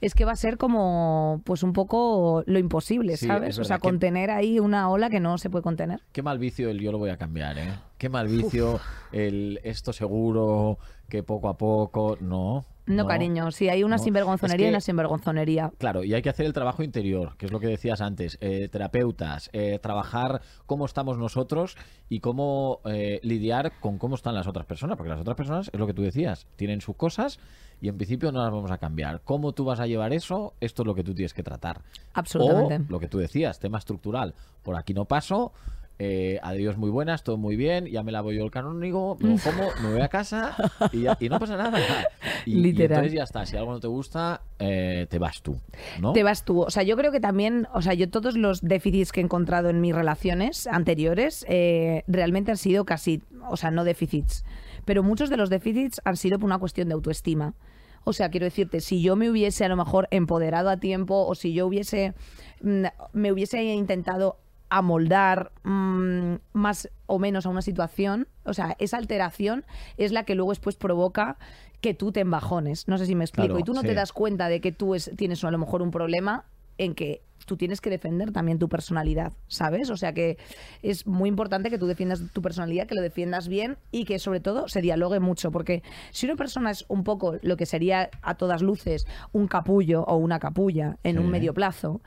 es que va a ser como, pues un poco lo imposible, Sí, ¿sabes? es O sea, contener ahí una ola que no se puede contener. Qué mal vicio el yo lo voy a cambiar, ¿eh? Qué mal vicio el esto seguro, que poco a poco. No. No, cariño, sí, hay una no. sinvergonzonería Es y una sinvergonzonería. Claro, y hay que hacer el trabajo interior, que es lo que decías antes, eh, terapeutas, eh, trabajar cómo estamos nosotros y cómo eh, lidiar con cómo están las otras personas, porque las otras personas, es lo que tú decías, tienen sus cosas y en principio no las vamos a cambiar. ¿Cómo tú vas a llevar eso? Esto es lo que tú tienes que tratar. Absolutamente. O lo que tú decías, tema estructural, por aquí no paso. Eh, adiós, muy buenas, todo muy bien. Ya me lavo yo el canónigo, me lo como, me voy a casa y, ya- y no pasa nada. Y, y Literal. entonces ya está. Si algo no te gusta, eh, te vas tú. ¿no? Te vas tú. O sea, yo creo que también, o sea, yo todos los déficits que he encontrado en mis relaciones anteriores eh, realmente han sido casi, o sea, no déficits, pero muchos de los déficits han sido por una cuestión de autoestima. O sea, quiero decirte, si yo me hubiese a lo mejor empoderado a tiempo o si yo hubiese, mm, me hubiese intentado amoldar mm, más o menos a una situación, o sea, esa alteración es la que luego después provoca que tú te embajones. No sé si me explico. Claro, y tú no sí. te das cuenta de que tú es- tienes a lo mejor un problema en que tú tienes que defender también tu personalidad, ¿sabes? O sea que es muy importante que tú defiendas tu personalidad, que lo defiendas bien y que sobre todo se dialogue mucho, porque si una persona es un poco lo que sería a todas luces un capullo o una capulla en Sí. un medio plazo,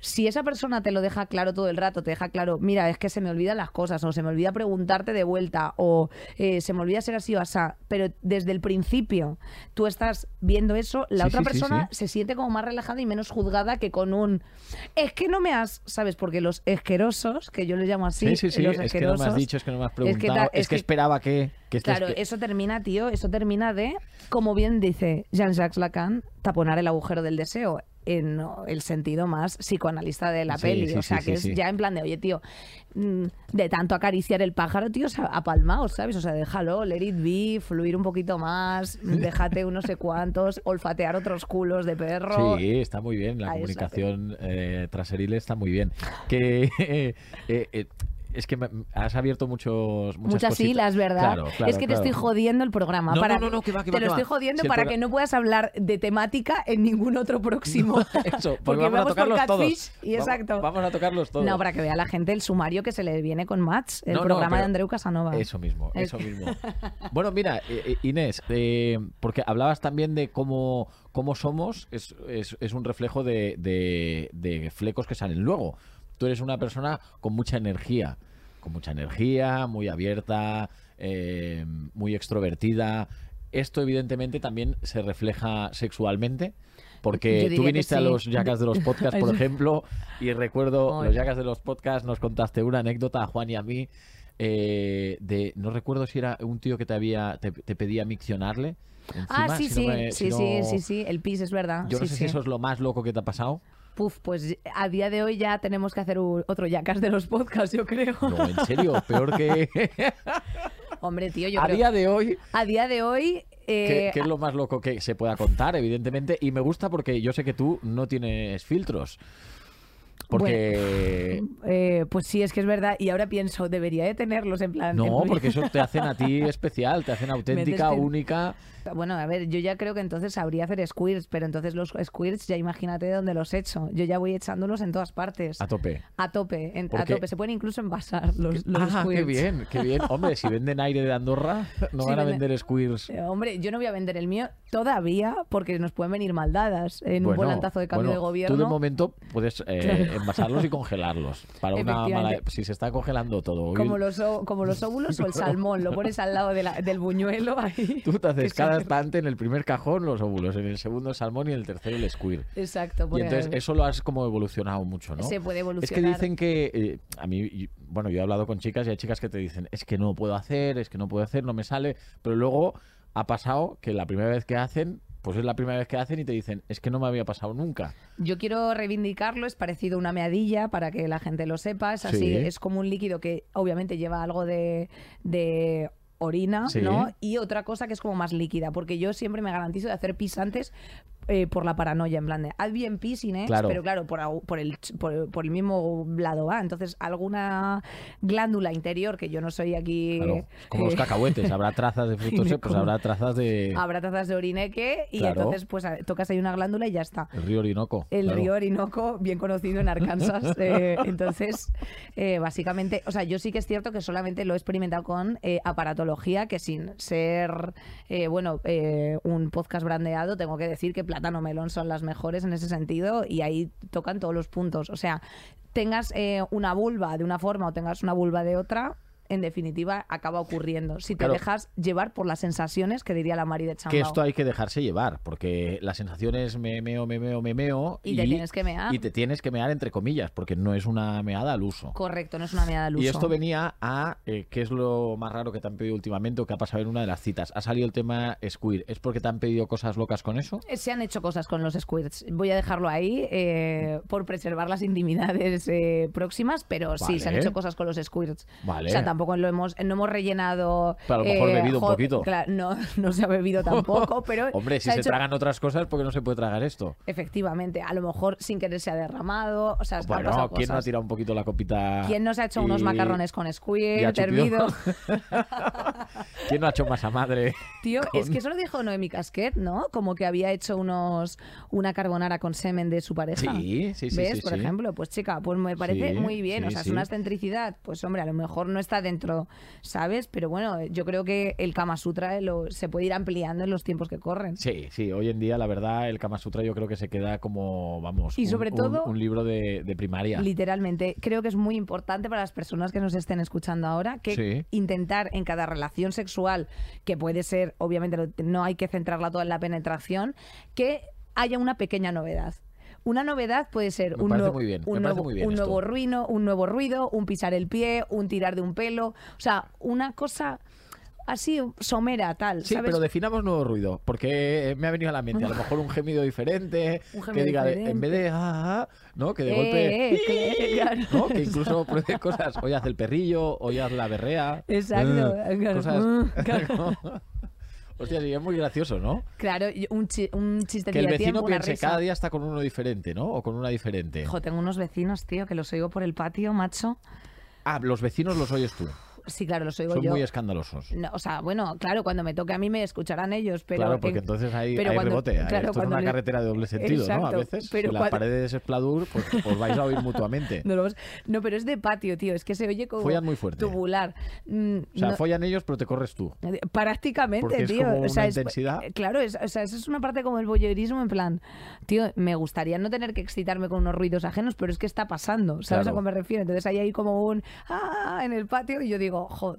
si esa persona te lo deja claro todo el rato, te deja claro, mira, es que se me olvidan las cosas, o se me olvida preguntarte de vuelta, o eh, se me olvida ser así o asá, pero desde el principio tú estás viendo eso, la Sí, otra sí, persona sí. se siente como más relajada y menos juzgada que con un es que no me has, ¿sabes? Porque los esquerosos, que yo les llamo así, Sí, sí, sí. los Es que no me has dicho, es que no me has preguntado. ta- Es que, es que- esperaba que. Claro, eso termina, tío, eso termina de, como bien dice Jean-Jacques Lacan, taponar el agujero del deseo en el sentido más psicoanalista de la Sí, peli. sí, o sea, sí, que es ya en plan de, oye, tío, mm, de tanto acariciar el pájaro, tío, apalmado, ¿sabes? O sea, déjalo, let it be, fluir un poquito más, déjate unos sé cuántos, olfatear otros culos de perro. Sí, está muy bien. La Ahí comunicación eh, traseril está muy bien. Que eh, eh, es que me- has abierto muchos muchas, Muchas cositas. hilas, ¿verdad? Claro, claro, es que te estoy jodiendo el programa. No, para, no, no, no, que va, que te va, lo estoy jodiendo Si para que no puedas hablar de temática en ningún otro próximo. Eso, porque, Porque vamos, a vamos por tocarlos todos. Catfish y Vamos- exacto. Vamos, a tocarlos todos. No, para que vea la gente el sumario que se le viene con Mats, el No, no, programa de Andreu Casanova. Eso mismo, Es- eso mismo. Bueno, mira, eh, eh, Inés, eh, porque hablabas también de cómo, cómo somos, es, es- es un reflejo de, de- de flecos que salen luego. Tú eres una persona con mucha energía, con mucha energía, muy abierta, eh, muy extrovertida. Esto evidentemente también se refleja sexualmente. Porque tú viniste a sí. los yacas de los podcasts, por ejemplo, y recuerdo Ay. los yacas de los podcasts, nos contaste una anécdota a Juan y a mí eh, de no recuerdo si era un tío que te había te, te pedía miccionarle ah, sí, si sí, no me- sí, si sí, no- sí, sí, el pis es verdad. yo no sí, sé sí. si eso es lo más loco que te ha pasado Puf, pues a día de hoy ya tenemos que hacer un- otro Yacas de los podcasts, yo creo. no en serio peor que Hombre, tío, yo a creo. día de hoy A día de hoy. ¿qué, eh, qué es lo más loco que se pueda contar evidentemente y me gusta porque yo sé que tú no tienes filtros porque eh, pues sí, es que es verdad. Y ahora pienso, debería de tenerlos en plan. no porque eso te hacen a ti especial te hacen auténtica única Bueno, a ver, yo ya creo que entonces sabría hacer squirts, pero entonces los squirts ya imagínate dónde los echo. Yo ya voy echándolos en todas partes. a tope A tope, en- a tope. Se pueden incluso envasar los, los ah, qué bien, qué bien. Hombre, si venden aire de Andorra, no Sí, van a vender squirts. Eh, Hombre, yo no voy a vender el mío todavía porque nos pueden venir maldadas en un volantazo de cambio bueno, de gobierno. Tú de momento puedes eh, envasarlos y congelarlos. Para una mala, si se está congelando todo. Como hoy los, como los óvulos o el salmón, lo pones al lado de la- del buñuelo ahí. Tú te haces cada estante en el primer cajón los óvulos, en el segundo el salmón y en el tercero el squir. Exacto. Y entonces eso lo has como evolucionado mucho, ¿no? Se puede Es que evolucionar. dicen que, eh, a mí, bueno, yo he hablado con chicas y hay chicas que te dicen, es que no puedo hacer, es que no puedo hacer, no me sale, pero luego ha pasado que la primera vez que hacen, pues es la primera vez que hacen y te dicen, es que no me había pasado nunca. Yo quiero reivindicarlo, es parecido a una meadilla para que la gente lo sepa. Es así, Sí. es como un líquido que obviamente lleva algo de, de orina, Sí. ¿no? Y otra cosa que es como más líquida, porque yo siempre me garantizo de hacer pis antes eh, por la paranoia, en plan de haz bien Inés, Claro. pero claro, por, el, por, por el mismo lado va. Entonces, alguna glándula interior, que yo no soy aquí... Claro, es como los eh, cacahuetes, habrá trazas de frutos secos, como- habrá trazas de Habrá tazas de orineque y Claro. entonces pues a- tocas ahí una glándula y ya está. el río Orinoco. El río Orinoco, bien conocido en Arkansas. eh, entonces, eh, básicamente, o sea, yo sí que es cierto que solamente lo he experimentado con eh, aparatología, que sin ser, eh, bueno, eh, un podcast brandeado, tengo que decir que Plátano Melón son las mejores en ese sentido y ahí tocan todos los puntos. O sea, tengas eh, una vulva de una forma o tengas una vulva de otra. En definitiva, acaba ocurriendo. Si te Claro. dejas llevar por las sensaciones que diría la Mari de Chambao. Que esto hay que dejarse llevar, porque la sensación es me meo, me meo, me meo. Y te tienes que mear. Y te tienes que mear entre comillas, porque no es una meada al uso. Correcto, no es una meada al uso. Y esto venía a, eh, ¿qué es lo más raro que te han pedido últimamente o que ha pasado en una de las citas? Ha salido el tema Squid. ¿Es porque te han pedido cosas locas con eso? Eh, Se han hecho cosas con los squirts. Voy a dejarlo ahí eh, por preservar las intimidades eh, próximas, pero sí, se han hecho cosas con los squirts. Vale. O sea, tampoco lo hemos, no hemos rellenado. Pero a lo mejor bebido un poquito. claro, no, no se ha bebido tampoco, pero. Hombre, si se hecho- tragan otras cosas, ¿por qué no se puede tragar esto? Efectivamente, a lo mejor sin querer se ha derramado. O sea, Bueno, ¿quién no ha cosas. tirado un poquito la copita? ¿Quién nos ha hecho unos macarrones con squirt, hervido? ¿Quién no ha hecho masa madre? Tío, con- es que eso lo dijo Noemi Casquet, ¿no? Como que había hecho unos una carbonara con semen de su pareja. Sí, sí, sí, ¿Ves? sí, Por sí. ejemplo, pues chica, pues me parece Sí, muy bien. o sea, es una excentricidad. Pues hombre, a lo mejor no está dentro, ¿sabes? Pero bueno, yo creo que el Kama Sutra eh, lo- se puede ir ampliando en los tiempos que corren. Sí, sí, hoy en día la verdad el Kama Sutra yo creo que se queda como, vamos, Y sobre un, todo- un libro de, de primaria. Literalmente, creo que es muy importante para las personas que nos estén escuchando ahora que Sí. intentar en cada relación sexual, que puede ser, obviamente, no hay que centrarla toda en la penetración, que haya una pequeña novedad. Una novedad puede ser Me un, nuevo, muy bien, un, nuevo, muy bien un nuevo ruido, un nuevo ruido, un pisar el pie, un tirar de un pelo, o sea, una cosa así somera, tal, Sí, ¿sabes? pero definamos nuevo ruido, porque me ha venido a la mente a lo mejor un gemido diferente, Un que diga, en vez de ah, ah, ¿no? Que de Eh, golpe, eh, claro. ¿no? Que incluso pruebe cosas, hoy hace el perrillo, hoy haz la berrea. Exacto, eh, claro. cosas. Mm, claro. Hostia, es muy gracioso, ¿no? Claro, un, chi- un chiste Que el vecino piense risa. cada día está con uno diferente, ¿no? O con una diferente. Hijo, tengo unos vecinos, tío, que los oigo por el patio, macho. Ah, los vecinos los oyes tú. Sí, claro, los oigo Son yo. muy escandalosos. No, o sea, bueno, claro, cuando me toque a mí me escucharán ellos, pero... claro, porque en- entonces hay, pero hay cuando- rebote. claro, Esto es una le- carretera de doble sentido, ¿no? A veces, pero si las cuando- paredes es pladur, pues os vais a oír mutuamente. No, no, pero es de patio, tío, es que se oye como Follan muy fuerte. tubular. Mm, O sea, no- follan ellos, pero te corres tú. Eh, Prácticamente, Porque es tío. o sea, es- intensidad. eh, claro, es, o sea, eso es una parte como el voyeurismo, en plan, tío, me gustaría no tener que excitarme con unos ruidos ajenos, pero es que está pasando, ¿sabes Claro. a qué me refiero? Entonces hay ahí como un ah en el patio y yo digo, jo,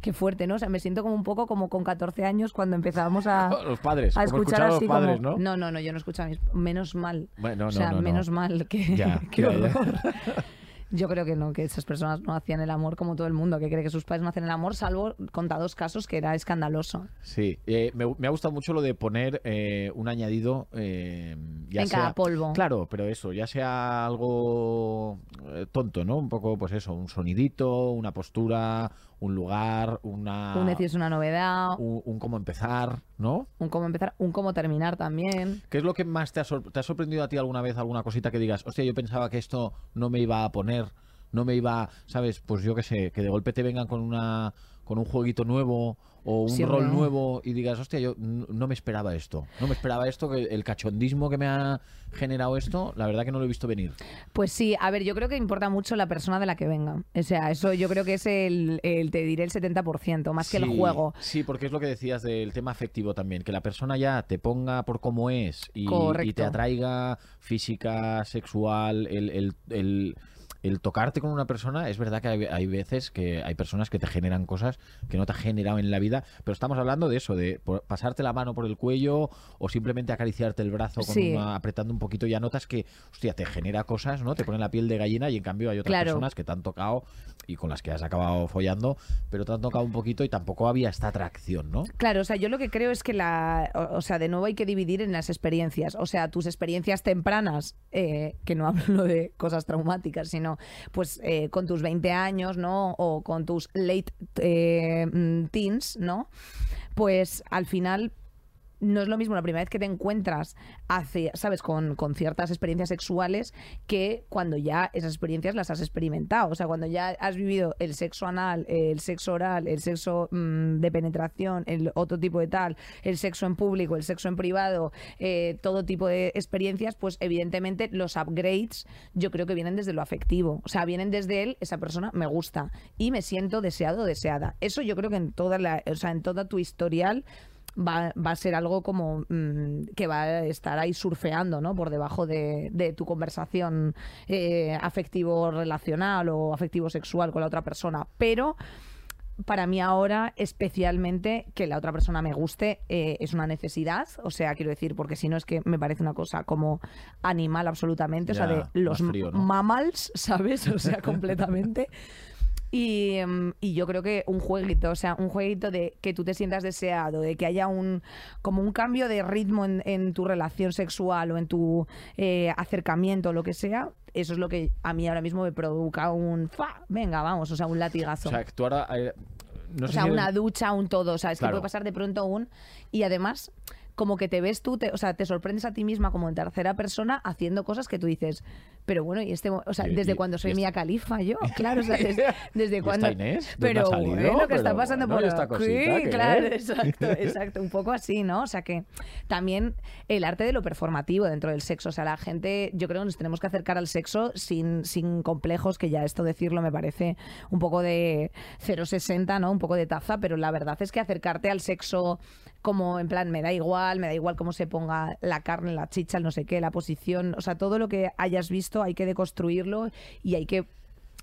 qué fuerte, ¿no? O sea, me siento como un poco como con 14 años cuando empezábamos a, Los padres, a como escuchar escuchar a los así padres, como... ¿no? No, no, no, yo no escucho a mis... Menos mal. Bueno, no, o sea, no, no. menos mal que... Ya, qué ya, ya. Yo creo que no, que esas personas no hacían el amor como todo el mundo, que cree que sus padres no hacen el amor, salvo contados casos que era escandaloso. Sí, eh, me, me ha gustado mucho lo de poner eh, un añadido eh, ya En sea- cada polvo. Claro, pero eso, ya sea algo eh, tonto, ¿no? Un poco, pues eso, un sonidito, una postura, un lugar, una Un decir es una novedad, un, un cómo empezar, ¿no? un cómo empezar, un cómo terminar también. ¿Qué es lo que más te ha, te ha sorprendido a ti alguna vez, alguna cosita que digas, hostia, yo pensaba que esto no me iba a poner, no me iba, ¿sabes? Pues yo qué sé, que de golpe te vengan con una con un jueguito nuevo o un Sí, rol nuevo y digas, hostia, yo no me esperaba esto. No me esperaba esto, que el cachondismo que me ha generado esto, la verdad que no lo he visto venir. Pues sí, a ver, yo creo que importa mucho la persona de la que venga. O sea, eso yo creo que es el, el te diré el 70%, más que el juego. Sí, porque es lo que decías del tema afectivo también, que la persona ya te ponga por cómo es y, te atraiga física, sexual, el, el- el- el tocarte con una persona, es verdad que hay, hay veces que hay personas que te generan cosas que no te ha generado en la vida, pero estamos hablando de eso, de pasarte la mano por el cuello o simplemente acariciarte el brazo con Sí. una- apretando un poquito, ya notas que, hostia, te genera cosas, ¿no? Te pone la piel de gallina y en cambio hay otras Claro. personas que te han tocado y con las que has acabado follando, pero te han tocado un poquito y tampoco había esta atracción, ¿no? Claro, o sea, yo lo que creo es que la, o, o sea, de nuevo hay que dividir en las experiencias. O sea, tus experiencias tempranas, eh, que no hablo de cosas traumáticas, sino pues eh, con tus 20 años, ¿no? O con tus late eh, mm, teens, ¿no? Pues al final no es lo mismo la primera vez que te encuentras hace, sabes, con, con ciertas experiencias sexuales que cuando ya esas experiencias las has experimentado. O sea, cuando ya has vivido el sexo anal, el sexo oral, el sexo mm, de penetración, el otro tipo de tal, el sexo en público, el sexo en privado, eh, todo tipo de experiencias, pues evidentemente los upgrades yo creo que vienen desde lo afectivo. O sea, vienen desde él, esa persona me gusta y me siento deseado o deseada. Eso yo creo que en toda la, o sea, en toda tu historial va, va a ser algo como mm, que va a estar ahí surfeando, ¿no? Por debajo de, de tu conversación eh, afectivo-relacional o afectivo-sexual con la otra persona. Pero para mí ahora, especialmente, que la otra persona me guste, eh, es una necesidad. O sea, quiero decir, porque si no es que me parece una cosa como animal absolutamente. o sea, de los frío, ¿no? mammals, ¿sabes? O sea, completamente. Y, em, y yo creo que un jueguito, o sea, un jueguito de que tú te sientas deseado, de que haya un como un cambio de ritmo en, en tu relación sexual o en tu eh, acercamiento o lo que sea, eso es lo que a mí ahora mismo me provoca un ¡fa! venga, vamos, o sea, un latigazo. O sea, tú ahora... eh, no O sea, si una eres- ducha, un todo. O sea, es Claro. que puede pasar de pronto un. Y además, como que te ves tú, te- o sea, te sorprendes a ti misma como en tercera persona haciendo cosas que tú dices, pero bueno, y este. O sea, Y- desde y- cuando soy Mía Califa, yo, claro, o sea, des- desde, ¿Y cuando. Inés? ¿Dónde Pero salido? bueno, que está pasando bueno, por ¿y esta aquí, cosita qué claro, es? exacto, exacto, un poco así, ¿no? O sea que también el arte de lo performativo dentro del sexo, o sea, la gente, yo creo que nos tenemos que acercar al sexo sin, sin complejos, que ya esto decirlo me parece un poco de 0,60, ¿no? Un poco de taza, pero la verdad es que acercarte al sexo como en plan, me da igual, me da igual cómo se ponga la carne, la chicha, el no sé qué, la posición, o sea, todo lo que hayas visto hay que deconstruirlo y hay que,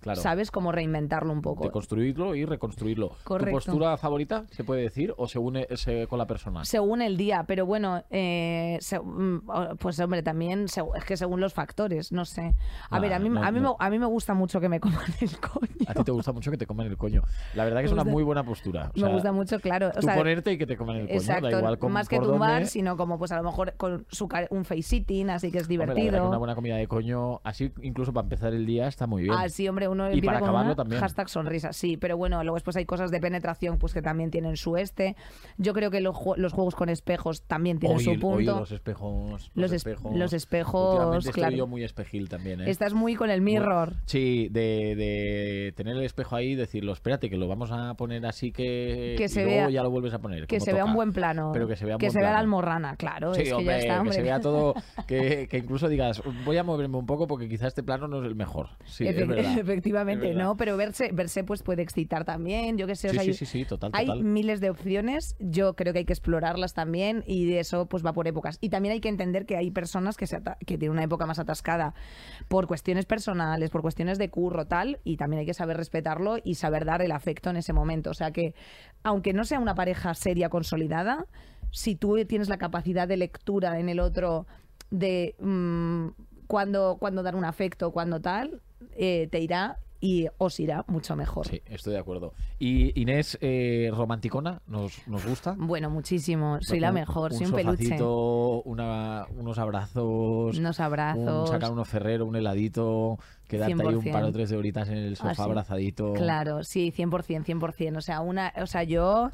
Claro. ¿sabes? Como reinventarlo un poco. De construirlo y reconstruirlo. Correcto. ¿Tu postura favorita se puede decir o se une se- con la persona? Según el día, pero bueno, eh, se- mm, pues hombre, también se- es que según los factores, no sé. A Ah, ver, a mí, no, a, mí no. Me, a mí me gusta mucho que me coman el coño. A ti te gusta mucho que te coman el coño. La verdad que Me es una muy buena postura. O me sea, gusta mucho, claro. O tú sea, ponerte y que te coman el coño. exacto, da igual con, más que tumbar, dónde. sino como pues a lo mejor con su un face sitting, así que es Hombre, la que divertido. una buena comida de coño, así incluso para empezar el día, está muy bien. Ah, sí, hombre, uno Y para con acabarlo una también. hashtag sonrisa, sí, pero bueno, luego después hay cosas de penetración pues que también tienen su este. Yo creo que los, los juegos con espejos también tienen Oye, su oye, punto. los espejos. Los es- los espejos, estoy claro. yo muy espejil también, ¿eh? Estás muy con el mirror. Sí, de, de tener el espejo ahí y decirlo, espérate, que lo vamos a poner así que, Que y se luego vea- ya lo vuelves a poner. Que se vea un buen plano. Pero que se vea un Que buen se vea la almorrana, claro. Sí, es que ya está, que hombre. se vea todo, que, que incluso digas, voy a moverme un poco porque quizás este plano no es el mejor. Sí, es verdad. Efectivamente. ¿no? Pero verse, verse pues puede excitar también, yo qué sé. o Sí, sea, sí, hay- sí, sí, total, Hay total. miles de opciones, yo creo que hay que explorarlas también y de eso pues va por épocas. Y también hay que entender que hay personas que, se que tienen una época más atascada por cuestiones personales, por cuestiones de curro, tal, y también hay que saber respetarlo y saber dar el afecto en ese momento. O sea que, aunque no sea una pareja seria consolidada, si tú tienes la capacidad de lectura en el otro de mm, cuándo, cuándo dar un afecto, cuándo tal, eh, te irá y os irá mucho mejor. Sí, estoy de acuerdo. Y Inés, eh, romanticona, ¿nos, nos gusta? Bueno, muchísimo. Soy la Un- mejor, soy un peluche. una- unos abrazos, Unos un abrazos. sacar unos ferrero, un heladito, quedarte ahí un 100%. par o tres de horitas en el sofá Así. abrazadito. Claro, sí, 100%, 100%. O sea, una, o sea, yo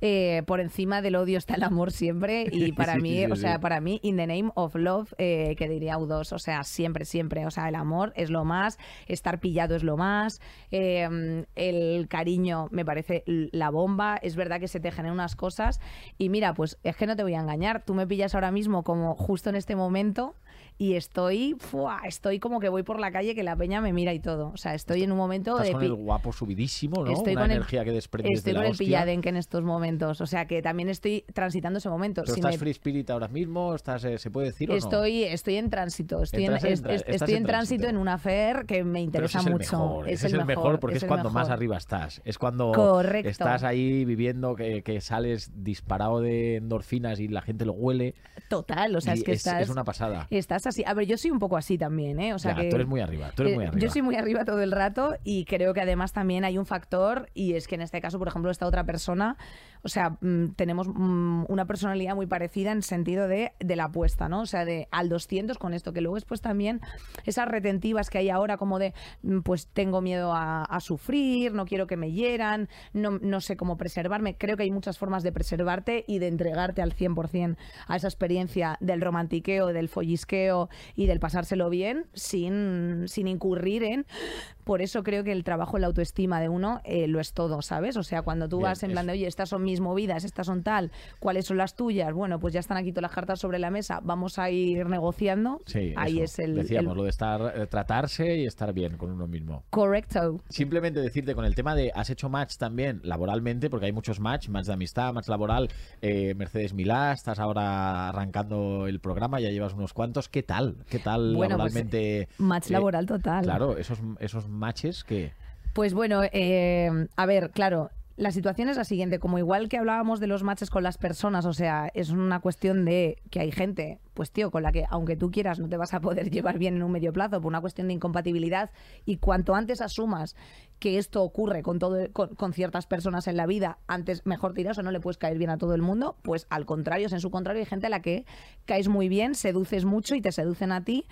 eh, por encima del odio está el amor siempre. Y para Sí, mí, sí, o sea, para mí, in the name of love, eh, que diría U2, o sea, siempre, siempre, o sea, el amor es lo más, estar pillado es lo más, eh, el cariño me parece la bomba, es verdad que se te generan unas cosas. Y mira, pues es que no te voy a engañar, tú me pillas ahora mismo como justo en este momento y estoy, ¡fua! estoy como que voy por la calle que la peña me mira y todo, o sea, estoy en un momento Estás de... con el guapo subidísimo, ¿no? Estoy Una con el- energía que desprendes Estoy de la con el pilladenque en estos momentos, o sea que también estoy transitando ese momento. ¿Pero Si estás me- free spirit ahora mismo? ¿Estás, eh, ¿Se puede decir o no? Estoy, estoy en tránsito, estoy en, Entras en es- tra- es- estás estoy en en tránsito en una fer que me Pero interesa ese es el mucho. mejor, ese es el mejor porque es, cuando más arriba estás. Es cuando Correcto. estás ahí viviendo que, que sales disparado de endorfinas y la gente lo huele. Total, o sea, y es que estás, es una pasada. estás así. A ver, yo soy un poco así también, ¿eh? O sea Ya, que tú eres muy arriba, tú eres Eh, muy arriba. Yo soy muy arriba todo el rato y creo que además también hay un factor y es que en este caso, por ejemplo, esta otra persona, o sea, mm, tenemos mm, una personalidad muy parecida en sentido de, de la apuesta, ¿no? O sea, de al 200 con esto, que luego después también esas retentivas que hay ahora como de, mm, pues tengo miedo a, a sufrir, no quiero que me hieran, no, no sé cómo preservarme. Creo que hay muchas formas de preservarte y de entregarte al 100% a esa experiencia del romantiqueo, del follisqueo y del pasárselo bien sin, sin incurrir en... Por eso creo que el trabajo en la autoestima de uno eh, lo es todo, ¿sabes? O sea, cuando tú Bien, vas en plan de, oye, estas son mis movidas, estas son tal, ¿cuáles son las tuyas? Bueno, pues ya están aquí todas las cartas sobre la mesa, vamos a ir negociando. Sí, Ahí eso. es el... Decíamos, el- lo de estar, eh, tratarse y estar bien con uno mismo. Correcto. Simplemente decirte con el tema de has hecho match también laboralmente, porque hay muchos match, match de amistad, match laboral, eh, Mercedes Milá, estás ahora arrancando el programa, ya llevas unos cuantos. ¿Qué tal? ¿Qué tal Bueno, pues, laboralmente? Match eh, laboral total. Claro, esos, esos matches que... Pues bueno, eh, a ver, claro. La situación es la siguiente, como igual que hablábamos de los matches con las personas, o sea, es una cuestión de que hay gente, pues tío, con la que aunque tú quieras no te vas a poder llevar bien en un medio plazo por una cuestión de incompatibilidad. Y cuanto antes asumas que esto ocurre con todo con, ciertas personas en la vida, antes mejor tiras o no le puedes caer bien a todo el mundo, pues al contrario, es en su contrario, hay gente a la que caes muy bien, seduces mucho y te seducen a ti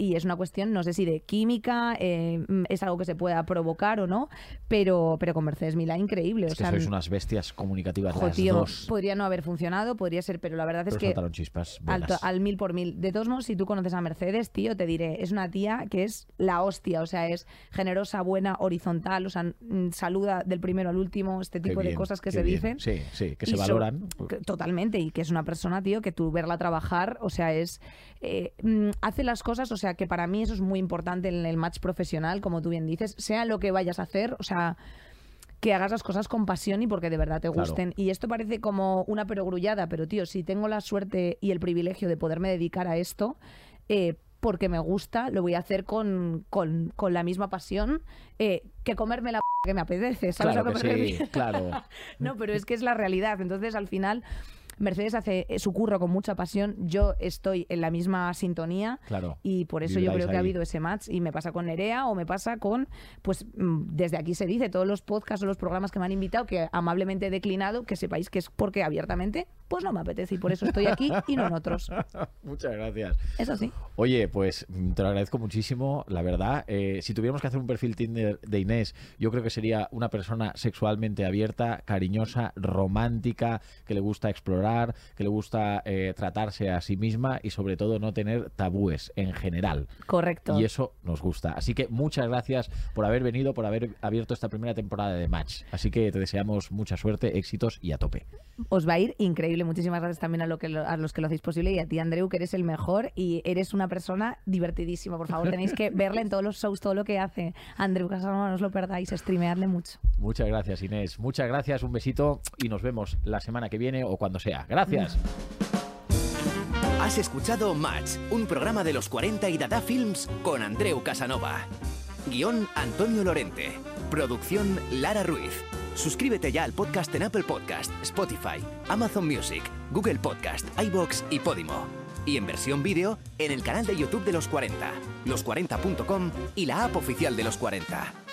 y es una cuestión, no sé si de química, eh, es algo que se pueda provocar o no, pero, pero con Mercedes Milá increíble. Es o que sea, sois unas bestias comunicativas jo, las tío, dos. podría no haber funcionado, podría ser, pero la verdad es que chispas al, mil por mil. De todos modos, si tú conoces a Mercedes, tío, te diré, es una tía que es la hostia, o sea, es generosa, buena, horizontal, o sea, mm, saluda del primero al último, este tipo de cosas que se bien. dicen. Sí, sí, que se so- valoran. que- Totalmente, y que es una persona, tío, que tú verla trabajar, o sea, es. eh, mm, hace las cosas, o sea, que para mí eso es muy importante en el match profesional, como tú bien dices, sea lo que vayas a hacer, o sea. Que hagas las cosas con pasión y porque de verdad te Claro. gusten. Y esto parece como una perogrullada, pero tío, si tengo la suerte y el privilegio de poderme dedicar a esto, eh, porque me gusta, lo voy a hacer con, con, con la misma pasión eh, que comerme la p que me apetece. ¿Sabes Claro a lo que que me sí, claro. No, pero es que es la realidad. Entonces, al final, Mercedes hace eh, su curro con mucha pasión. Yo estoy en la misma sintonía. Claro. Y por eso yo creo que ha habido ese match y me pasa con Nerea o me pasa con, pues mm, desde aquí se dice, todos los podcasts o los programas que me han invitado que amablemente he declinado, que sepáis que es porque abiertamente, pues no me apetece y por eso estoy aquí y no en otros. Muchas gracias. Es así. Oye, pues mm, te lo agradezco muchísimo, la verdad. Eh, si tuviéramos que hacer un perfil Tinder de Inés, yo creo que sería una persona sexualmente abierta, cariñosa, romántica, que le gusta explorar, que le gusta eh, tratarse a sí misma y sobre todo no tener tabúes en general. Correcto. Y eso nos gusta. Así que muchas gracias por haber venido, por haber abierto esta primera temporada de Match. Así que te deseamos mucha suerte, éxitos y a tope. Os va a ir increíble. Muchísimas gracias también a, lo que lo- a los que lo hacéis posible y a ti, Andreu, que eres el mejor y eres una persona divertidísima. Por favor, tenéis que verla en todos los shows, todo lo que hace. Andreu Casanova, no os lo perdáis, streameadle mucho. Muchas gracias, Inés. Muchas gracias, un besito y nos vemos la semana que viene o cuando sea. Gracias. Has escuchado Match, un programa de los 40 y Dada Films con Andreu Casanova. Guión Antonio Lorente. Producción Lara Ruiz. Suscríbete ya al podcast en Apple Podcast, Spotify, Amazon Music, Google Podcast, iBox y Podimo. Y en versión vídeo en el canal de YouTube de los 40, los40.com y la app oficial de los 40.